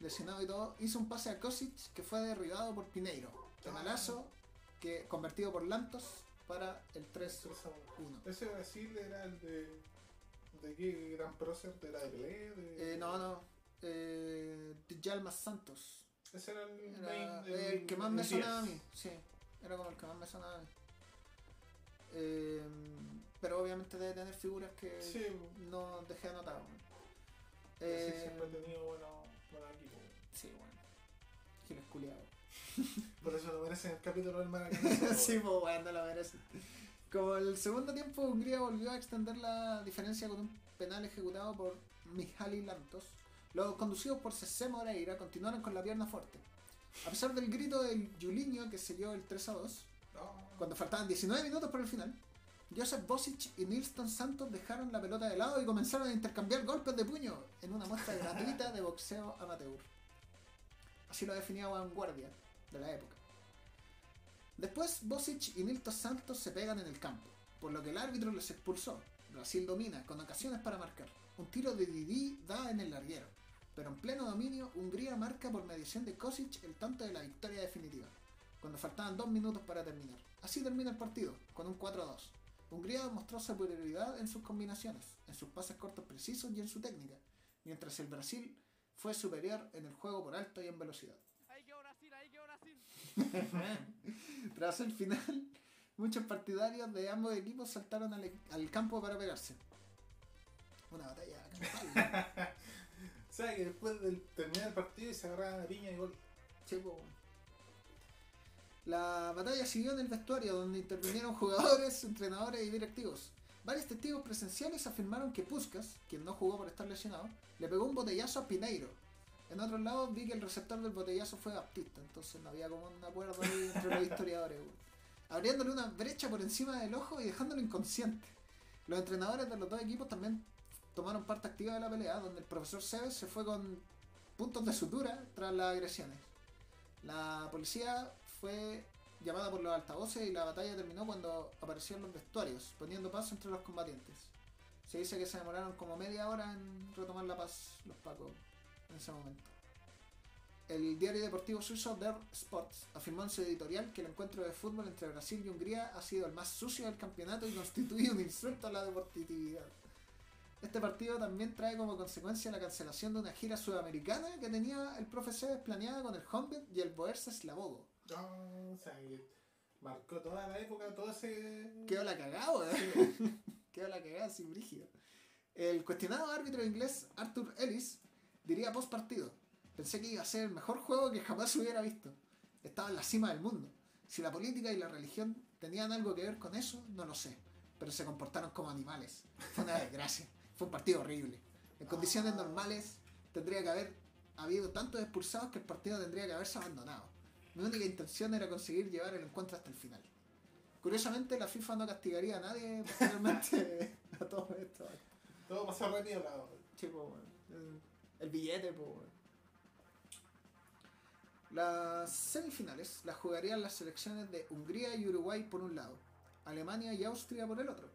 lesionado y todo, hizo un pase a Kosic que fue derribado por Pineiro. Penalazo que convertido por Lantos para el 3-1. Ese Brasil era el de. ¿De qué gran prócer? ¿Era de Pelé? De... Eh, no, no. Eh, Djalma Santos. Ese era el Era main del- el que más me el sonaba a 10. mí. Sí, era como el que más me sonaba a mí. Eh, pero obviamente debe tener figuras que Sí, no dejé anotado. Eh, siempre ha tenido buenos buenos equipos. sí, bueno. Giles culiado. Por eso lo merecen el capítulo del Maracaná. sí, pues bueno, no lo merece. Como el segundo tiempo, Hungría volvió a extender la diferencia con un penal ejecutado por Mihaly Lantos. Los conducidos por Cesé Moreira continuaron con la pierna fuerte. A pesar del grito del Julinho que selló el 3 a 2, No. cuando faltaban 19 minutos para el final, Joseph Bosic y Nilston Santos dejaron la pelota de lado y comenzaron a intercambiar golpes de puño en una muestra gratuita de boxeo amateur. Así lo definía Vanguardia de la época. Después Bosic y Nilston Santos se pegan en el campo, por lo que el árbitro les expulsó. Brasil domina, con ocasiones para marcar. Un tiro de Didi da en el larguero, pero en pleno dominio, Hungría marca por mediación de Kosic el tanto de la victoria definitiva cuando faltaban dos minutos para terminar. Así termina el partido, con un 4 a 2. Hungría mostró superioridad en sus combinaciones, en sus pases cortos precisos y en su técnica, mientras el Brasil fue superior en el juego por alto y en velocidad. Tras el final, muchos partidarios de ambos equipos saltaron al, al campo para pegarse. Una batalla campal. O sea que después del terminar el partido y se agarraban a piña y gol. Sí, po, weón. La batalla siguió en el vestuario donde intervinieron jugadores, entrenadores y directivos. Varios testigos presenciales afirmaron que Puskas, quien no jugó por estar lesionado, le pegó un botellazo a Pineiro. En otros lados vi que el receptor del botellazo fue Baptista, entonces no había como un acuerdo ahí entre los historiadores, abriéndole una brecha por encima del ojo y dejándolo inconsciente. Los entrenadores de los dos equipos también tomaron parte activa de la pelea, donde el profesor Seves se fue con puntos de sutura tras las agresiones. La policía fue llamada por los altavoces y la batalla terminó cuando aparecieron los vestuarios, poniendo paz entre los combatientes. Se dice que se demoraron como media hora en retomar la paz los pacos en ese momento. El diario deportivo suizo Der Sports afirmó en su editorial que el encuentro de fútbol entre Brasil y Hungría ha sido el más sucio del campeonato y constituye un insulto a la deportividad. Este partido también trae como consecuencia la cancelación de una gira sudamericana que tenía el profe Seves planeada con el Honved y el Boerse Slavogo. No, o sea Marcó toda la época, todo ese. Quedó la cagada, weón. Quedó la cagada sin brígido. El cuestionado árbitro inglés Arthur Ellis diría post partido: Pensé que iba a ser el mejor juego que jamás hubiera visto. Estaba en la cima del mundo. Si la política y la religión tenían algo que ver con eso, no lo sé. Pero se comportaron como animales. Fue una desgracia. Fue un partido horrible. En condiciones normales tendría que haber habido tantos expulsados que el partido tendría que haberse abandonado. Mi única intención era conseguir llevar el encuentro hasta el final. Curiosamente, la FIFA no castigaría a nadie posteriormente a todo esto. Todo pasó re piola, weón. Chico, weón. El, billete, pues. Las semifinales las jugarían las selecciones de Hungría y Uruguay por un lado, Alemania y Austria por el otro.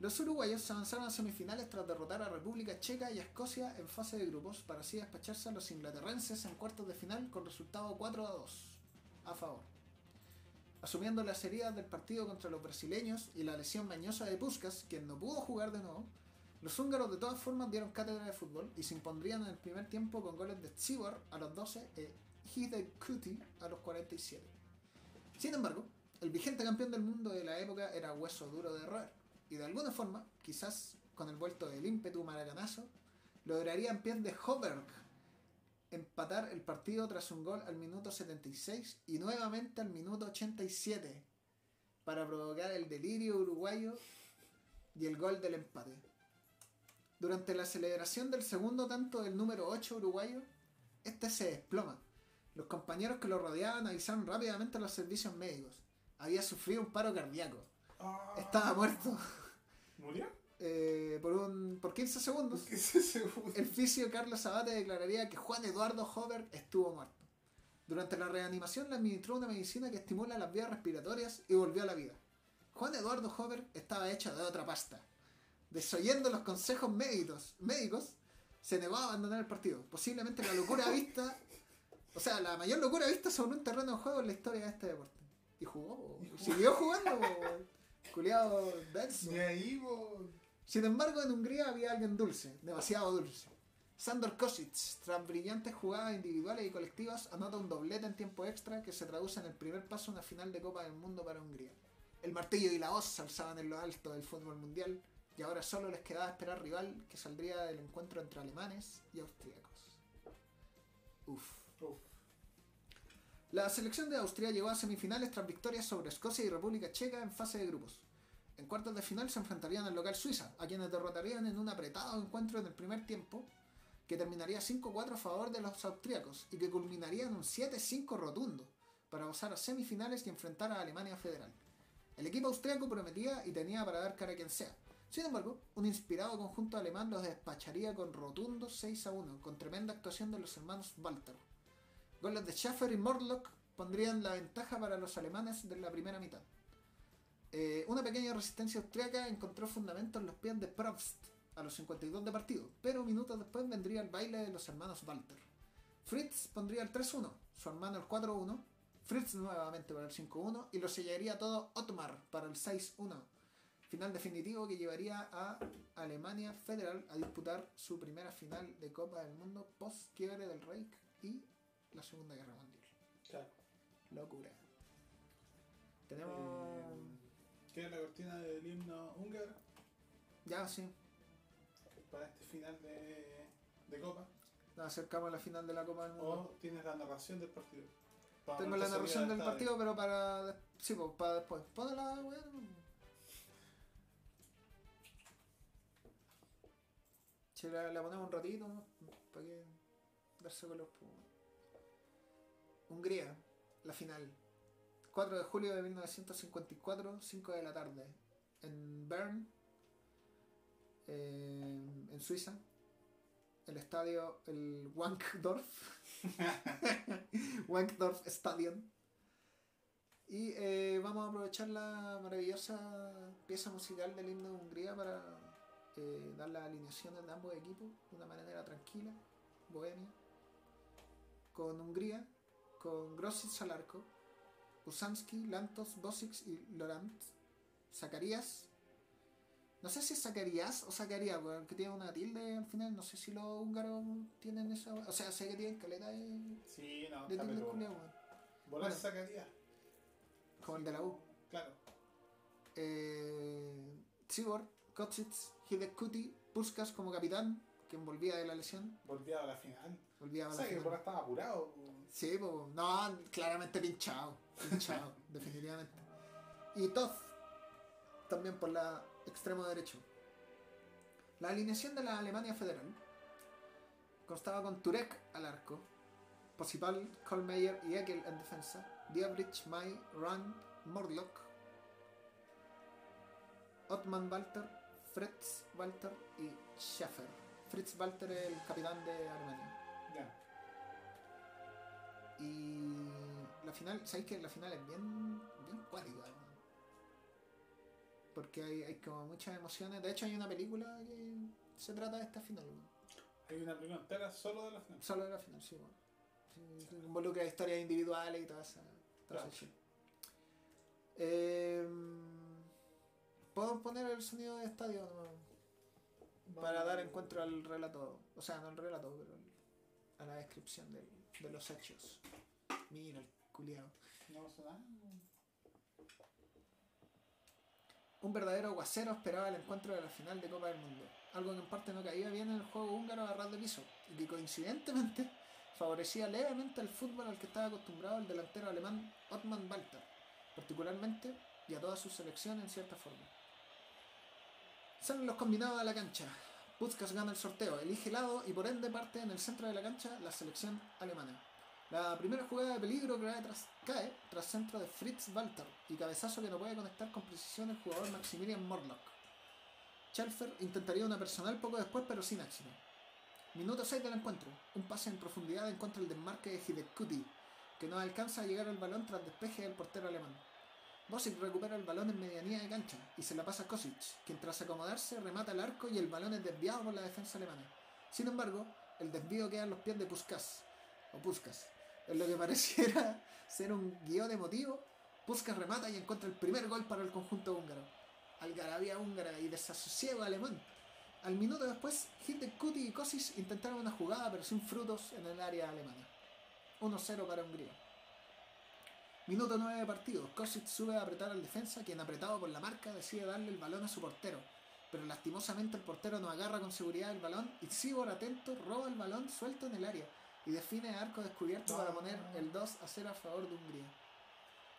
Los uruguayos avanzaron a semifinales tras derrotar a República Checa y a Escocia en fase de grupos para así despacharse a los inglaterrenses en cuartos de final con resultado 4 a 2 a favor. Asumiendo las heridas del partido contra los brasileños y la lesión mañosa de Puskas, quien no pudo jugar de nuevo, los húngaros de todas formas dieron cátedra de fútbol y se impondrían en el primer tiempo con goles de Tsibor a los 12 e Hidekuti a los 47. Sin embargo, el vigente campeón del mundo de la época era hueso duro de roer y de alguna forma, quizás con el vuelto del ímpetu maracanazo, lograría en pies de Hoberg empatar el partido tras un gol al minuto 76 y nuevamente al minuto 87 para provocar el delirio uruguayo y el gol del empate. Durante la celebración del segundo tanto del número 8 uruguayo, este se desploma. Los compañeros que lo rodeaban avisaron rápidamente a los servicios médicos. Había sufrido un paro cardíaco. Ah, Estaba muerto ¿Murió? eh, por, un, por 15 segundos. ¿Qué es ese weón? El fisio Carlos Abate declararía que Juan Eduardo Hover estuvo muerto. Durante la reanimación le administró una medicina que estimula las vías respiratorias y volvió a la vida. Juan Eduardo Hover estaba hecho de otra pasta. Desoyendo los consejos médicos, médicos, se negó a abandonar el partido. Posiblemente la locura vista, o sea, la mayor locura vista sobre un terreno de juego en la historia de este deporte. Y jugó. Y siguió jugando, culiado denso. Ni ahí, weón. Sin embargo, en Hungría había alguien dulce, demasiado dulce. Sandor Kosic, tras brillantes jugadas individuales y colectivas, anota un doblete en tiempo extra que se traduce en el primer paso a una final de Copa del Mundo para Hungría. El martillo y la hoz se alzaban en lo alto del fútbol mundial y ahora solo les quedaba esperar rival que saldría del encuentro entre alemanes y austríacos. Uf. Uf. La selección de Austria llegó a semifinales tras victorias sobre Escocia y República Checa en fase de grupos. En cuartos de final se enfrentarían al local Suiza, a quienes derrotarían en un apretado encuentro en el primer tiempo, que terminaría 5-4 a favor de los austríacos y que culminaría en un 7-5 rotundo, para pasar a semifinales y enfrentar a Alemania Federal. El equipo austriaco prometía y tenía para dar cara a quien sea. Sin embargo, un inspirado conjunto alemán los despacharía con rotundo 6 a 1, con tremenda actuación de los hermanos Walter. Goles de Schaffer y Morlock pondrían la ventaja para los alemanes de la primera mitad. Eh, una pequeña resistencia austriaca encontró fundamento en los pies de Probst a los 52 de partido, pero minutos después vendría el baile de los hermanos Walter. Fritz pondría el 3-1, su hermano el 4-1, Fritz nuevamente para el 5-1 y lo sellaría todo Otmar para el 6-1. Final definitivo que llevaría a Alemania Federal a disputar su primera final de Copa del Mundo post quiebre del Reich y la Segunda Guerra Mundial. Claro. Locura. Tenemos. Eh, ¿Qué la cortina del himno húngaro Ya, sí. para este final de, de Copa? Nos acercamos a la final de la Copa del Mundo. ¿O tienes la narración del partido? Para Tengo la narración del partido, pero para. Sí, pues, para después. Ponela, weón. Si la, ponemos un ratito. Para que darse color. Hungría, la final. 4 de julio de 1954, 5 de la tarde. En Bern, eh, en Suiza. El estadio, el Wankdorf. Wankdorf Stadion. Y eh, vamos a aprovechar la maravillosa pieza musical del himno de Hungría para eh, dar las alineaciones de ambos equipos de una manera tranquila, bohemia. Con Hungría, con Grosic al arco, Usansky, Lantos, Bosic y Laurent, Zacarías. No sé si es Zacarías o Zacarías, weón, que tiene una tilde al final. No sé si los húngaros tienen esa. O sea, sé que tienen caleta de, Sí, no, de tilde culiao. Volar sacaría. como el de la U. Claro. Eh, Tsibor, Kotsitz, Hidek Kuti, Puskas como capitán, quien volvía de la lesión. Volvía a la final. Volvía a O la sea que final. por estaba apurado. Sí, pues, no, claramente pinchado. Pinchado, definitivamente. Y Toth, también por la extremo derecho. La alineación de la Alemania Federal constaba con Turek al arco, Posipal, Kohlmeier y Ekel en defensa, Diebrich, May, Rand, Morlock, Ottman Walter, Fritz Walter y Schaffer. Fritz Walter es el capitán de Alemania. Ya. Y la final, ¿sabéis que la final es bien, bien cuática? Porque hay, hay como muchas emociones. De hecho, hay una película que se trata de esta final. Hay una película entera solo de la final. Solo de la final, sí, weón. Sí, involucra historias individuales y toda esa, toda Claro. Eh, ¿Puedo poner el sonido de estadio no? para dar encuentro al relato? O sea, no al relato, pero al- a la descripción del- de los hechos. Mira el culiao. No pasa nada. Un verdadero aguacero esperaba el encuentro de la final de Copa del Mundo, algo que en parte no caía bien en el juego húngaro a ras de piso, y que coincidentemente favorecía levemente el fútbol al que estaba acostumbrado el delantero alemán Ottman Walter, particularmente y a toda su selección en cierta forma. Salen los combinados a la cancha. Puskas gana el sorteo, elige lado y por ende parte en el centro de la cancha la selección alemana. La primera jugada de peligro cae tras, cae tras centro de Fritz Walter y cabezazo que no puede conectar con precisión el jugador Maximilian Morlock. Schalfer intentaría una personal poco después pero sin éxito. Minuto 6 del encuentro. Un pase en profundidad en contra del desmarque de Hidek Kuti, que no alcanza a llegar al balón tras despeje del portero alemán. Bosic recupera el balón en medianía de cancha y se la pasa a Kosic, quien tras acomodarse remata el arco y el balón es desviado por la defensa alemana. Sin embargo, el desvío queda en los pies de Puskas, o Puskas. En lo que pareciera ser un guion emotivo, Puskas remata y encuentra el primer gol para el conjunto húngaro. Algarabía húngara y desasosiego alemán. Al minuto después, Kuti y Kosic intentaron una jugada pero sin frutos en el área alemana. 1-0 para Hungría. Minuto 9 de partido. Kosic sube a apretar al defensa, quien apretado por la marca decide darle el balón a su portero. Pero lastimosamente el portero no agarra con seguridad el balón y Sibor atento roba el balón suelto en el área y define arco descubierto para poner el 2 a 0 a favor de Hungría.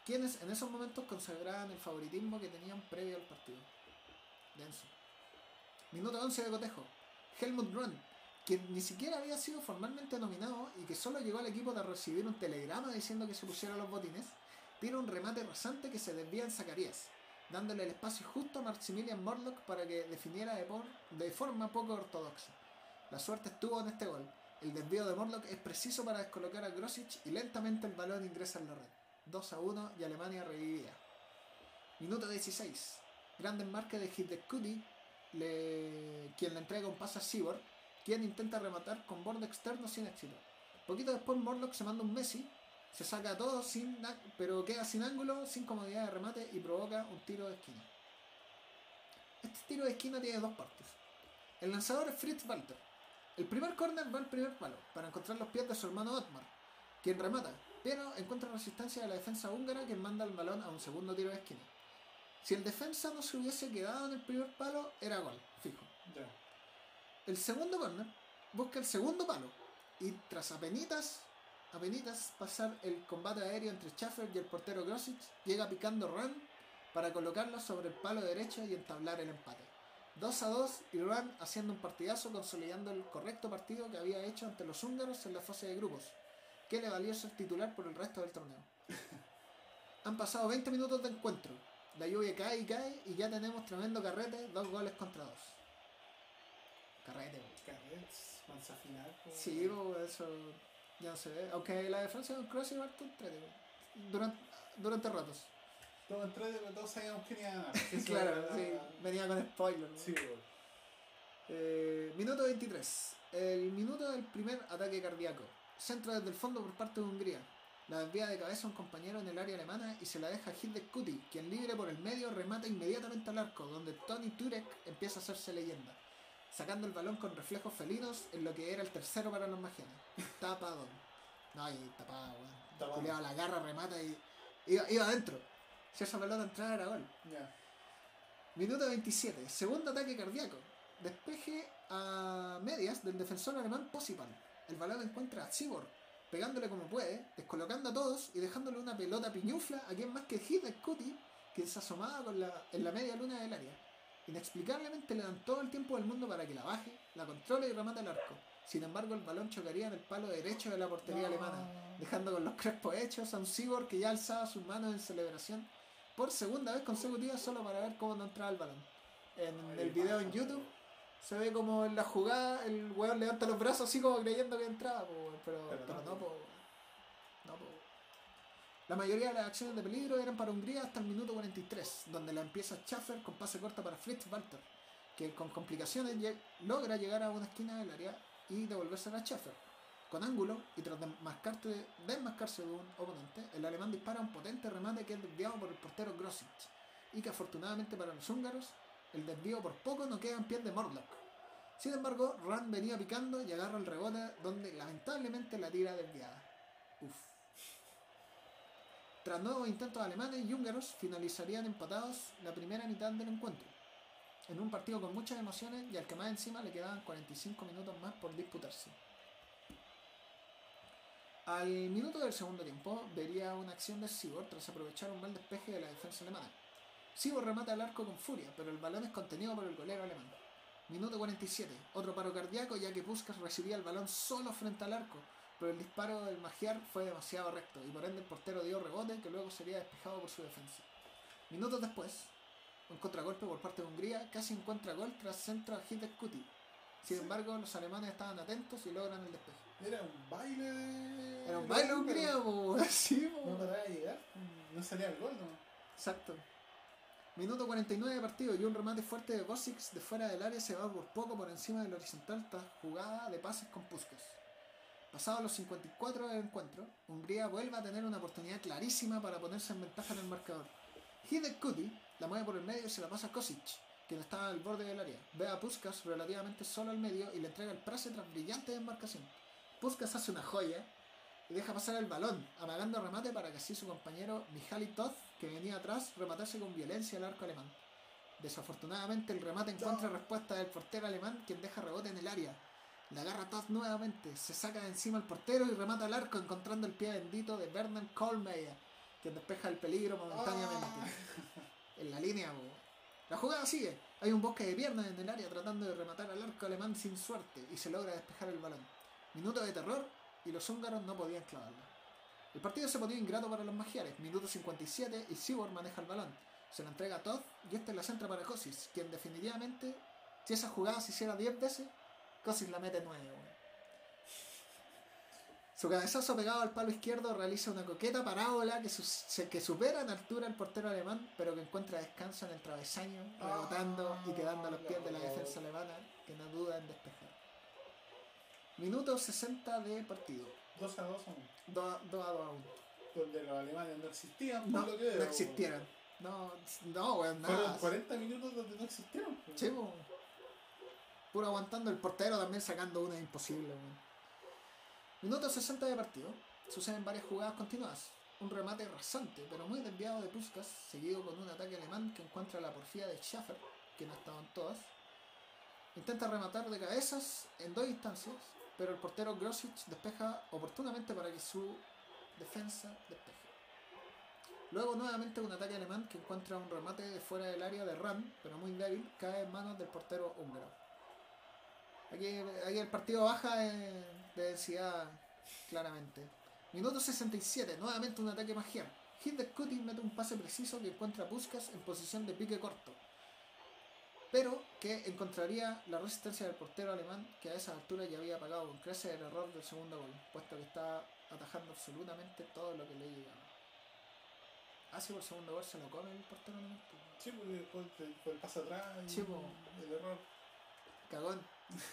Quienes en esos momentos consagraban el favoritismo que tenían previo al partido. Denso. Minuto 11 de cotejo. Helmut Grund, quien ni siquiera había sido formalmente nominado y que solo llegó al equipo de recibir un telegrama diciendo que se pusiera los botines, tira un remate rasante que se desvía en Zacarías, dándole el espacio justo a Maximilian Morlock para que definiera de, por- de forma poco ortodoxa. La suerte estuvo en este gol. El desvío de Morlock es preciso para descolocar a Grosic y lentamente el balón ingresa en la red. 2 a 1 y Alemania revivía. Minuto 16. Gran desmarque de Hidek Kuti, le... quien le entrega un pase a Sibor, quien intenta rematar con borde externo sin éxito. Poquito después Morlock se manda un Messi, se saca todo sin, pero queda sin ángulo, sin comodidad de remate y provoca un tiro de esquina. Este tiro de esquina tiene dos partes. El lanzador es Fritz Walter. El primer córner va al primer palo para encontrar los pies de su hermano Otmar, quien remata, pero encuentra resistencia de la defensa húngara quien manda el balón a un segundo tiro de esquina. Si el defensa no se hubiese quedado en el primer palo, era gol, fijo. Ya. El segundo corner busca el segundo palo y tras apenitas, apenitas pasar el combate aéreo entre Schaffer y el portero Grosic, llega picando Run para colocarlo sobre el palo derecho y entablar el empate. 2 a 2 y Run haciendo un partidazo consolidando el correcto partido que había hecho ante los húngaros en la fase de grupos, que le valió ser titular por el resto del torneo. Han pasado 20 minutos de encuentro. La lluvia cae y cae y ya tenemos tremendo carrete, dos goles contra dos. Carrete, po. Carrets, mansa final. pues. Sí, po, eso ya no se ve. Aunque la defensa de un cross igual te entrete, durante, durante ratos. Entré, pero todos sabíamos quién iba a ganar. Claro, era- sí, venía con spoiler. ¿no? Sí, pues. Eh, minuto 23. El minuto del primer ataque cardíaco. Centro desde el fondo por parte de Hungría. La desvía de cabeza a un compañero en el área alemana y se la deja a Hidek Kuti, quien libre por el medio remata inmediatamente al arco, donde Tony Turek empieza a hacerse leyenda, sacando el balón con reflejos felinos en lo que era el tercero para los magianes. Tapado. No, y tapado, weón. Tapado. Culeado, la garra remata y iba, iba adentro. Si esa pelota entrara era gol. Ya. Minuto 27. Segundo ataque cardíaco. Despeje a medias del defensor alemán Posipal. El balón encuentra a Cyborg, pegándole como puede, descolocando a todos y dejándole una pelota piñufla a quien más que Hit Cutie, que se asomaba con la, en la media luna del área. Inexplicablemente le dan todo el tiempo del mundo para que la baje, la controle y remate el arco. Sin embargo, el balón chocaría en el palo derecho de la portería No. alemana, dejando con los crespos hechos a un Cyborg que ya alzaba sus manos en celebración por segunda vez consecutiva solo para ver cómo no entraba el balón. En Ay, el video en. YouTube se ve como en la jugada el weón levanta los brazos así como creyendo que entraba, pero, Pero pero no, no, po. po, weón. no, po. La mayoría de las acciones de peligro eran para Hungría hasta el minuto 43, donde la empieza Schaffer con pase corta para Fritz Walter, que con complicaciones logra llegar a una esquina del área y devolverse a Schaffer. Con ángulo y tras desmascarse de un oponente, el alemán dispara un potente remate que es desviado por el portero Grosic y que afortunadamente para los húngaros el desvío por poco no queda en pies de Morlock. Sin embargo, Rand venía picando y agarra el rebote donde lamentablemente la tira desviada. Uf. Tras nuevos intentos alemanes y húngaros finalizarían empatados la primera mitad del encuentro. En un partido con muchas emociones y al que más encima le quedaban 45 minutos más por disputarse. Al minuto del segundo tiempo vería una acción de Sibor tras aprovechar un mal despeje de la defensa alemana. Sibor remata al arco con furia, pero el balón es contenido por el golero alemán. Minuto 47, otro paro cardíaco ya que Puskas recibía el balón solo frente al arco, pero el disparo del Magiar fue demasiado recto y por ende el portero dio rebote que luego sería despejado por su defensa. Minutos después, un contragolpe por parte de Hungría casi encuentra gol tras centro a Hitler Kuti. Sin Sí. embargo, los alemanes estaban atentos y logran el despeje. Era un baile de. Era un baile de Hungría. Hungría, po, sí, po. No paraba de llegar. No salía el gol, ¿no? Exacto. Minuto 49 de partido y un remate fuerte de Bosix de fuera del área se va por poco por encima del horizontal tras jugada de pases con Puskas. Pasados los 54 del encuentro, Hungría vuelve a tener una oportunidad clarísima para ponerse en ventaja en el marcador. Hidek Kuti la mueve por el medio y se la pasa a Kosic, quien estaba al borde del área. Ve a Puskas relativamente solo al medio y le entrega el pase tras brillante desmarcación. Puskas hace una joya y deja pasar el balón, amagando remate para que así su compañero Mihaly Toth, que venía atrás, rematase con violencia el arco alemán. Desafortunadamente el remate encuentra respuesta del portero alemán, quien deja rebote en el área. La agarra Toth nuevamente, se saca de encima el portero y remata al arco encontrando el pie bendito de Bernard Kohlmeier, quien despeja el peligro momentáneamente. En la línea, po. La jugada sigue. Hay un bosque de piernas en el área tratando de rematar al arco alemán sin suerte y se logra despejar el balón. Minuto de terror y los húngaros no podían clavarla. El partido se ponía ingrato para los magiares. Minuto 57 y Sibor maneja el balón. Se lo entrega a Todd y este la centra para Kosis, quien definitivamente, si esa jugada se hiciera 10 veces, Kosis la mete 9. Su cabezazo pegado al palo izquierdo realiza una coqueta parábola que, su- que supera en altura al portero alemán, pero que encuentra descanso en el travesaño, rebotando y quedando a los pies de la defensa alemana, que no duda en despejar. Minuto 60 de partido. 2 a 2 a 1. 2 a 2 a 1. Donde los alemanes no existían, No, por lo que no existieran. No, no, weón, Fueron nada. 40 minutos donde no existieron. pues. Puro aguantando el portero también sacando una imposible. Minuto 60 de partido. Suceden varias jugadas continuadas. Un remate rasante, pero muy desviado de Puskas, seguido con un ataque alemán que encuentra la porfía de Schaffer, que no estaba en todas. Intenta rematar de cabezas en dos instancias, pero el portero Grosic despeja oportunamente para que su defensa despeje. Luego nuevamente un ataque alemán que encuentra un remate de fuera del área de Ram, pero muy débil, cae en manos del portero húngaro. Aquí, aquí el partido baja de, de densidad claramente. Minuto 67, nuevamente un ataque magiar. Hitler Kutin mete un pase preciso que encuentra a Puskas en posición de pique corto. Pero que encontraría la resistencia del portero alemán que a esa altura ya había pagado con creces el error del segundo gol, puesto que estaba atajando absolutamente todo lo que le llegaba. Ah, sí, por el segundo gol se lo come el portero alemán. pues. Sí, porque fue el paso atrás y Sí, po. el error. Cagón.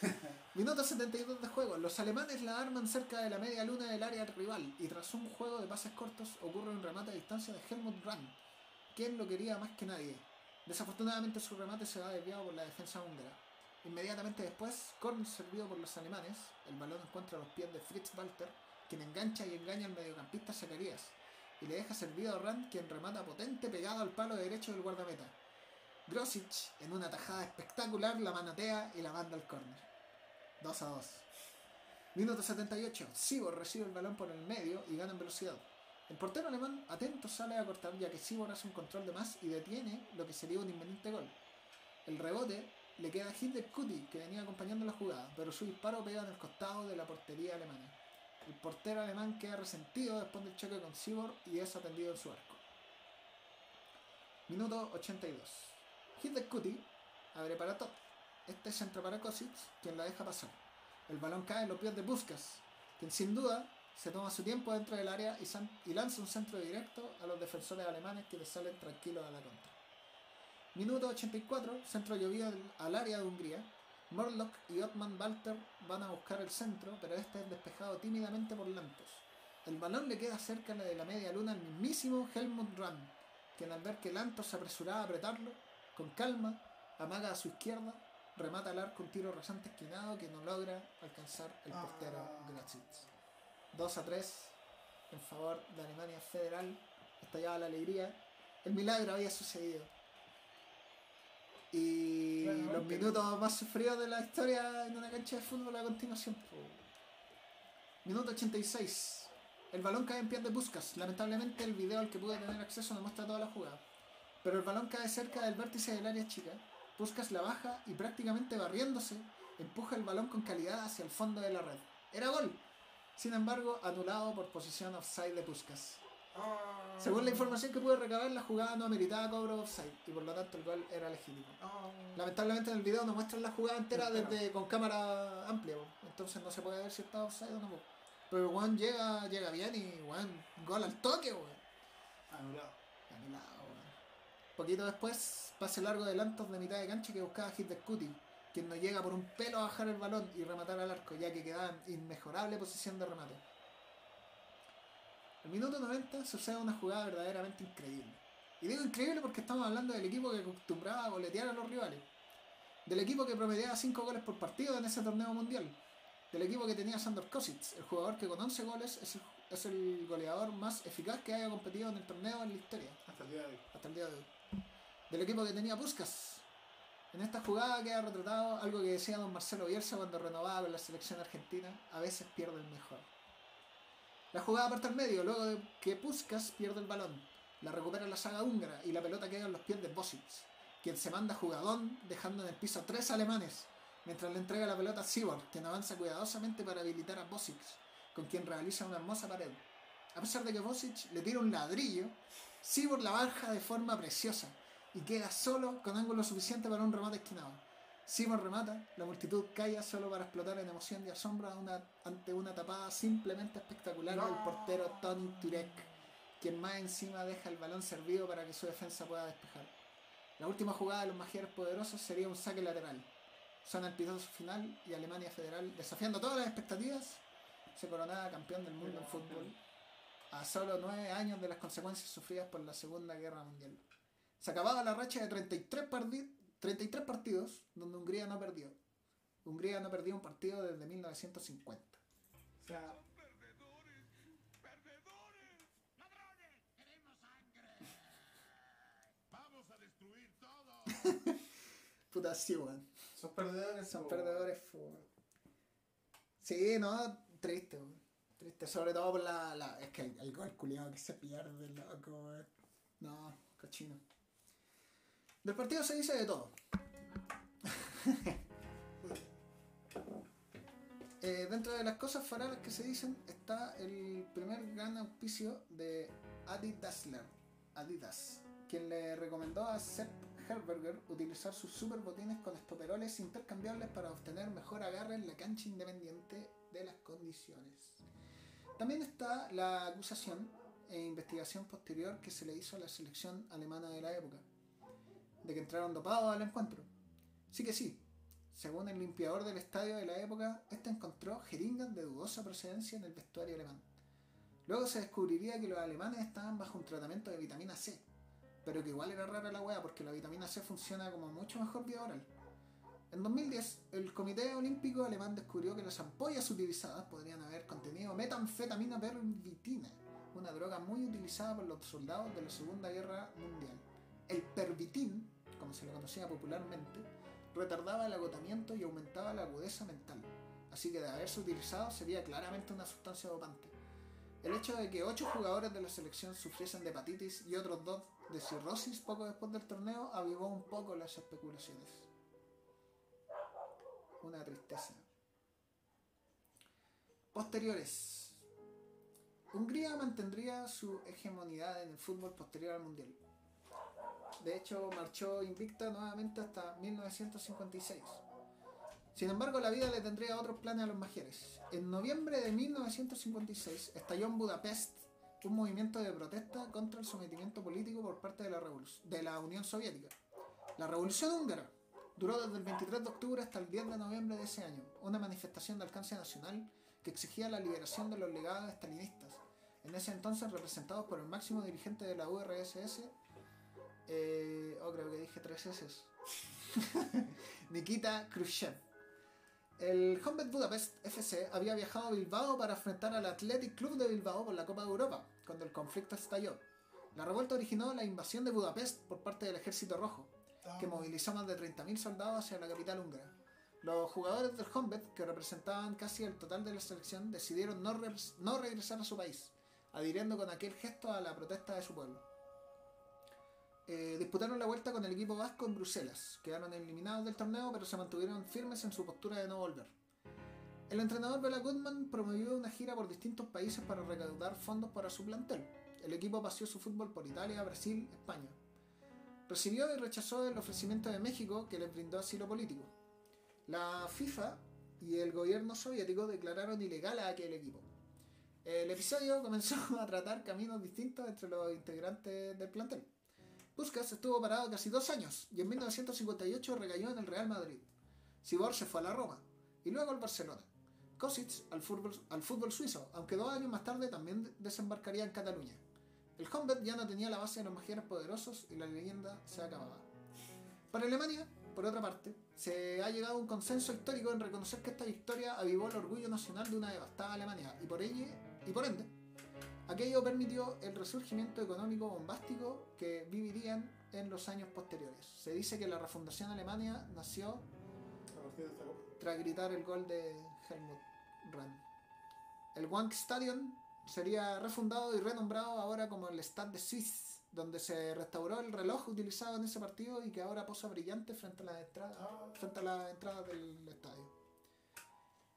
Minuto 72 de juego. Los alemanes la arman cerca de la media luna del área rival y tras un juego de pases cortos ocurre un remate a distancia de Helmut Brandt, quien lo quería más que nadie. Desafortunadamente su remate se va desviado por la defensa húngara. Inmediatamente después, corner servido por los alemanes, el balón encuentra los pies de Fritz Walter, quien engancha y engaña al mediocampista Zacarías. y le deja servido a Rand, quien remata potente pegado al palo derecho del guardameta. Grosic, en una tajada espectacular, la manatea y la manda al córner. 2 a 2. Minuto 78. Sibor recibe el balón por el medio y gana en velocidad. El portero alemán atento sale a cortar ya que Sibor hace un control de más y detiene lo que sería un inminente gol. El rebote le queda a Hitler Kuti, que venía acompañando la jugada, pero su disparo pega en el costado de la portería alemana. El portero alemán queda resentido después del choque con Sibor y es atendido en su arco. Minuto 82. Hitler Kuti abre para Top. Este centro para Kosic, quien la deja pasar. El balón cae en los pies de Buskas, quien sin duda se toma su tiempo dentro del área y, lanza un centro directo a los defensores alemanes que les salen tranquilos a la contra. Minuto 84, centro llovido al- área de Hungría. Morlock y Otman Walter van a buscar el centro, pero este es despejado tímidamente por Lantos. El balón le queda cerca de la media luna al mismísimo Helmut Ram, quien al ver que Lantos se apresuraba a apretarlo, con calma, amaga a su izquierda, remata al arco un tiro rasante esquinado que no logra alcanzar el portero Ah. Gratzitz. 2 a 3 en favor de Alemania Federal. Estallaba la alegría. El milagro había sucedido. Y los minutos más sufridos de la historia en una cancha de fútbol a continuación. Minuto 86. El balón cae en pies de Buscas. Lamentablemente el video al que pude tener acceso no muestra toda la jugada. Pero el balón cae cerca del vértice del área chica. Buscas la baja y prácticamente barriéndose, empuja el balón con calidad hacia el fondo de la red. Era gol. Sin embargo, anulado por posición offside de Puskas. Ah. Según la información que pude recabar, la jugada no ameritaba cobro offside y por lo tanto el gol era legítimo. Ah. Lamentablemente en el video no muestran la jugada entera desde con cámara amplia, entonces no se puede ver si está offside o no. Pero Juan llega, llega bien y Juan gol al toque, weón. Anulado. Anulado. Poquito después, pase largo de Lantos de mitad de cancha que buscaba hit de Scuti, quien no llega por un pelo a bajar el balón y rematar al arco, ya que quedaba en inmejorable posición de remate. El minuto 90 sucede una jugada verdaderamente increíble. Y digo increíble porque estamos hablando del equipo que acostumbraba a goletear a los rivales. Del equipo que promediaba 5 goles por partido en ese torneo mundial. Del equipo que tenía Sandor Kosic, el jugador que con 11 goles es el, es el goleador más eficaz que haya competido en el torneo en la historia Hasta el día de hoy. hasta el día de hoy. Del equipo que tenía Puskas. En esta jugada queda retratado algo que decía don Marcelo Bielsa cuando renovaba con la selección argentina, a veces pierde el mejor. La jugada parte al medio, luego de que Puskas pierde el balón. La recupera la saga húngara y la pelota queda en los pies de Bosic, quien se manda jugadón dejando en el piso a tres alemanes, mientras le entrega la pelota a Sibor, quien avanza cuidadosamente para habilitar a Bosic, con quien realiza una hermosa pared. A pesar de que Bosic le tira un ladrillo, Sibor la baja de forma preciosa y queda solo con ángulo suficiente para un remate esquinado. Sibor remata, la multitud calla solo para explotar en emoción y asombro una- ante una tapada simplemente espectacular del portero Tony Turek, quien más encima deja el balón servido para que su defensa pueda despejar. La última jugada de los magiares poderosos sería un saque lateral. Suena el pitazo final y Alemania Federal, desafiando todas las expectativas, se coronaba campeón del mundo en fútbol a solo nueve años de las consecuencias sufridas por la Segunda Guerra Mundial. Se acababa la racha de 33, pardi- 33 partidos donde Hungría no perdió. Hungría no perdió un partido desde 1950. O sea, Vamos a destruir todo. Puta, sí, weón. son perdedores. Son perdedores, fútbol. Sí, no, triste, weón. Triste, sobre todo por la. la- es que el, el gol culiado que se pierde, loco, weón. No, cochino. Del partido se dice de todo. Eh, dentro de las cosas faralas que se dicen está el primer gran auspicio de Adi Dassler, Adidas, quien le recomendó a Sepp Herberger utilizar sus super botines con estoperoles intercambiables para obtener mejor agarre en la cancha independiente de las condiciones. También está la acusación e investigación posterior que se le hizo a la selección alemana de la época, de que entraron dopados al encuentro. Sí que sí, según el limpiador del estadio de la época, este encontró jeringas de dudosa procedencia en el vestuario alemán. Luego se descubriría que los alemanes estaban bajo un tratamiento de vitamina C, pero que igual era rara la weá porque la vitamina C funciona como mucho mejor vía oral. En 2010, el Comité Olímpico Alemán descubrió que las ampollas utilizadas podrían haber contenido metanfetamina pervitina, una droga muy utilizada por los soldados de la Segunda Guerra Mundial. El pervitin, como se le conocía popularmente, retardaba el agotamiento y aumentaba la agudeza mental. Así que de haberse utilizado sería claramente una sustancia dopante. El hecho de que ocho jugadores de la selección sufriesen de hepatitis y otros dos de cirrosis poco después del torneo avivó un poco las especulaciones. Una tristeza. Posteriores. Hungría mantendría su hegemonía en el fútbol posterior al Mundial. De hecho, marchó invicta nuevamente hasta 1956. Sin embargo, la vida le tendría otros planes a los magiares. En noviembre de 1956 estalló en Budapest un movimiento de protesta contra el sometimiento político por parte de la, de la Unión Soviética. La Revolución Húngara duró desde el 23 de octubre hasta el 10 de noviembre de ese año, una manifestación de alcance nacional que exigía la liberación de los legados estalinistas, en ese entonces representados por el máximo dirigente de la URSS, eh, oh creo que dije tres S, Nikita Khrushchev. El Honved Budapest FC había viajado a Bilbao para enfrentar al Athletic Club de Bilbao por la Copa de Europa, cuando el conflicto estalló. La revuelta originó la invasión de Budapest por parte del Ejército Rojo, que movilizó más de 30.000 soldados hacia la capital húngara. Los jugadores del Honved, que representaban casi el total de la selección, decidieron no, re- no regresar a su país, adhiriendo con aquel gesto a la protesta de su pueblo. Eh, disputaron la vuelta con el equipo vasco en Bruselas. Quedaron eliminados del torneo, pero se mantuvieron firmes en su postura de no volver. El entrenador Bela Goodman promovió una gira por distintos países para recaudar fondos para su plantel. El equipo paseó su fútbol por Italia, Brasil, España. Recibió y rechazó el ofrecimiento de México que les brindó asilo político. La FIFA y el gobierno soviético declararon ilegal a aquel equipo. El episodio comenzó a tratar caminos distintos entre los integrantes del plantel. Puskas estuvo parado casi dos años y en 1958 recayó en el Real Madrid. Sibor se fue a la Roma y luego al Barcelona. Kosic al fútbol, suizo, aunque dos años más tarde también desembarcaría en Cataluña. El Honved ya no tenía la base de los magiares poderosos y la leyenda se acababa. Para Alemania, por otra parte, se ha llegado a un consenso histórico en reconocer que esta victoria avivó el orgullo nacional de una devastada Alemania y por ende, aquello permitió el resurgimiento económico bombástico que vivirían en los años posteriores. Se dice que la refundación alemana nació tras gritar el gol de Helmut Rahn. El Wank Stadion sería refundado y renombrado ahora como el Stade de Suisse, donde se restauró el reloj utilizado en ese partido y que ahora posa brillante frente a la entrada del estadio.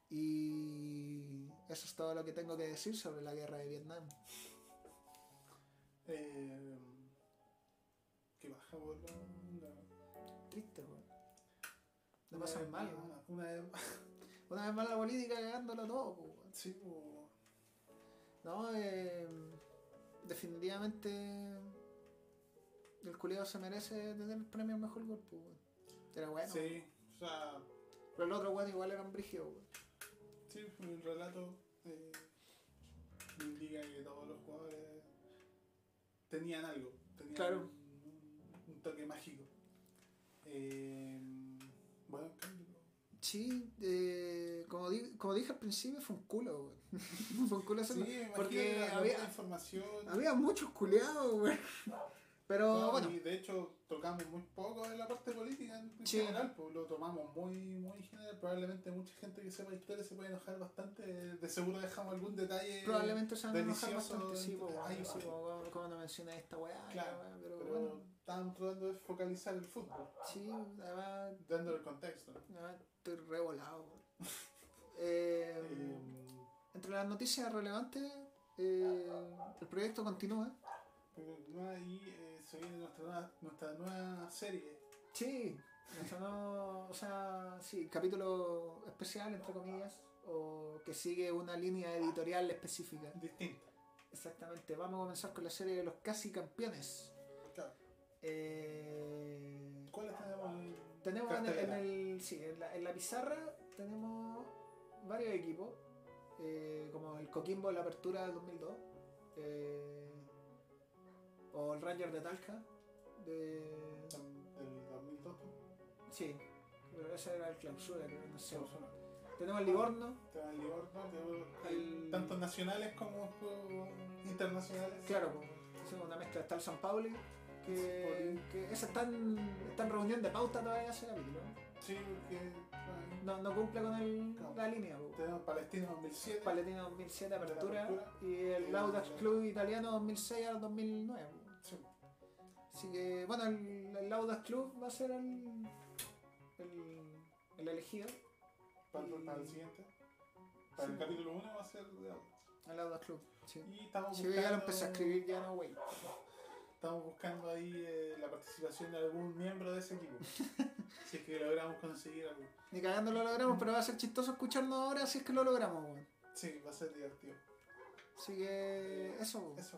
Y eso es todo lo que tengo que decir sobre la guerra de Vietnam. Eh, ¿Qué baja, la- Triste, Una pasan vez mal. Una vez Una vez más la política cagándolo todo, weón. Sí, po. No, eh, definitivamente el culiado se merece tener el premio al mejor gol, pues, weón. Era bueno. Sí, o sea, Pero el otro weón igual era un brigio, weón. Sí, el relato eh, indica que todos los jugadores tenían algo, tenían Claro. un, un toque mágico. Eh, bueno. Sí, eh, como, di- como dije al principio, fue un culo, fue un culo Sí, hacerlo. porque había, información. había muchos culiados, weón. Pero No, bueno, Y de hecho tocamos muy poco en la parte política en Sí. general, pues lo tomamos muy, muy general. Probablemente mucha gente que sepa historia se puede enojar bastante. De seguro dejamos algún detalle. probablemente se van a enojar bastante, sí, weón, va. sí, como, como no mencioné esta weá, Claro, la weá, pero, Pero bueno, estábamos tratando de focalizar el fútbol, sí, además, dándole el contexto. además estoy revolado. Eh, Eh, Entre las noticias relevantes, eh, el proyecto continúa. ahí eh, se viene nuestra nueva, nuestra nueva serie. Sí, nuestro nuevo- o sea, sí, capítulo especial, entre comillas, o que sigue una línea editorial específica. Distinta. Exactamente, vamos a comenzar con la serie de los casi campeones. Claro. Eh, ¿Cuáles tenemos en tenemos en el, en cartelera? el- sí, en la, en la pizarra tenemos varios equipos, eh, como el Coquimbo de la Apertura del 2002, eh, o el Ranger de Talca, de... el 2002? Sí, pero ese era el clausura, creo, no sé. Tenemos el Livorno, Te va el Livorno, te va- hay El- tantos nacionales como internacionales. claro, pues, hicimos una mezcla. Está el San Pauli, que, que ese está en, está en reunión de pauta todavía ese capítulo. Sí, porque No, no cumple con el, No. la línea. pues. tenemos Palestina 2007. Paletino 2007 apertura, apertura. y el Audax Club italiano 2006 al 2009. Sí. Así que, bueno, el, el Audax Club va a ser el, el, el elegido. Para, Y- para el siguiente. Para Sí. el capítulo 1 va a ser de Audax. El Audax Club, sí. Y estamos Sí, buscando, ya lo empecé a escribir, ya no, wey. Estamos buscando ahí eh, la participación de algún miembro de ese equipo. si es que logramos conseguir algo. Ni cagando lo logramos, pero va a ser chistoso escucharnos ahora si es que lo logramos, weón. Sí, va a ser divertido. Así que, eso, weón. Eso.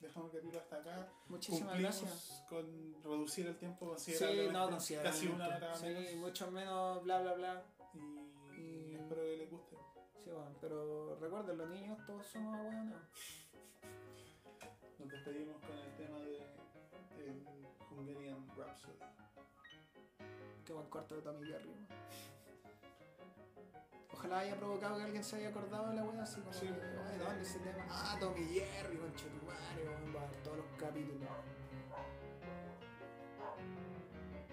Dejamos el capítulo hasta acá. Muchísimas Cumplimos gracias. con reducir el tiempo Sí, considerablemente. no, considerablemente. Casi una hora Sí, menos. mucho menos bla bla bla. Y, Y- espero que les guste. Sí, bueno, pero recuerden, los niños todos somos abuelos. Nos despedimos con el tema de el Hungarian Rhapsody. Qué buen corto de Tommy Jerry. Ojalá haya provocado que alguien se haya acordado de la wea así como Sí. que, "Ay, ¿dónde ese tema? Ah, Tommy Jerry, conchetumare, weón, va a ver todos los capítulos.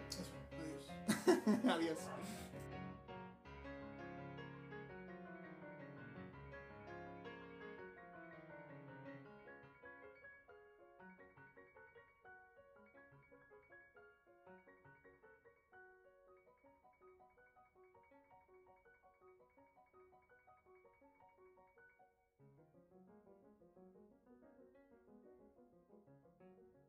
Eso, adiós. Adiós. Thank you.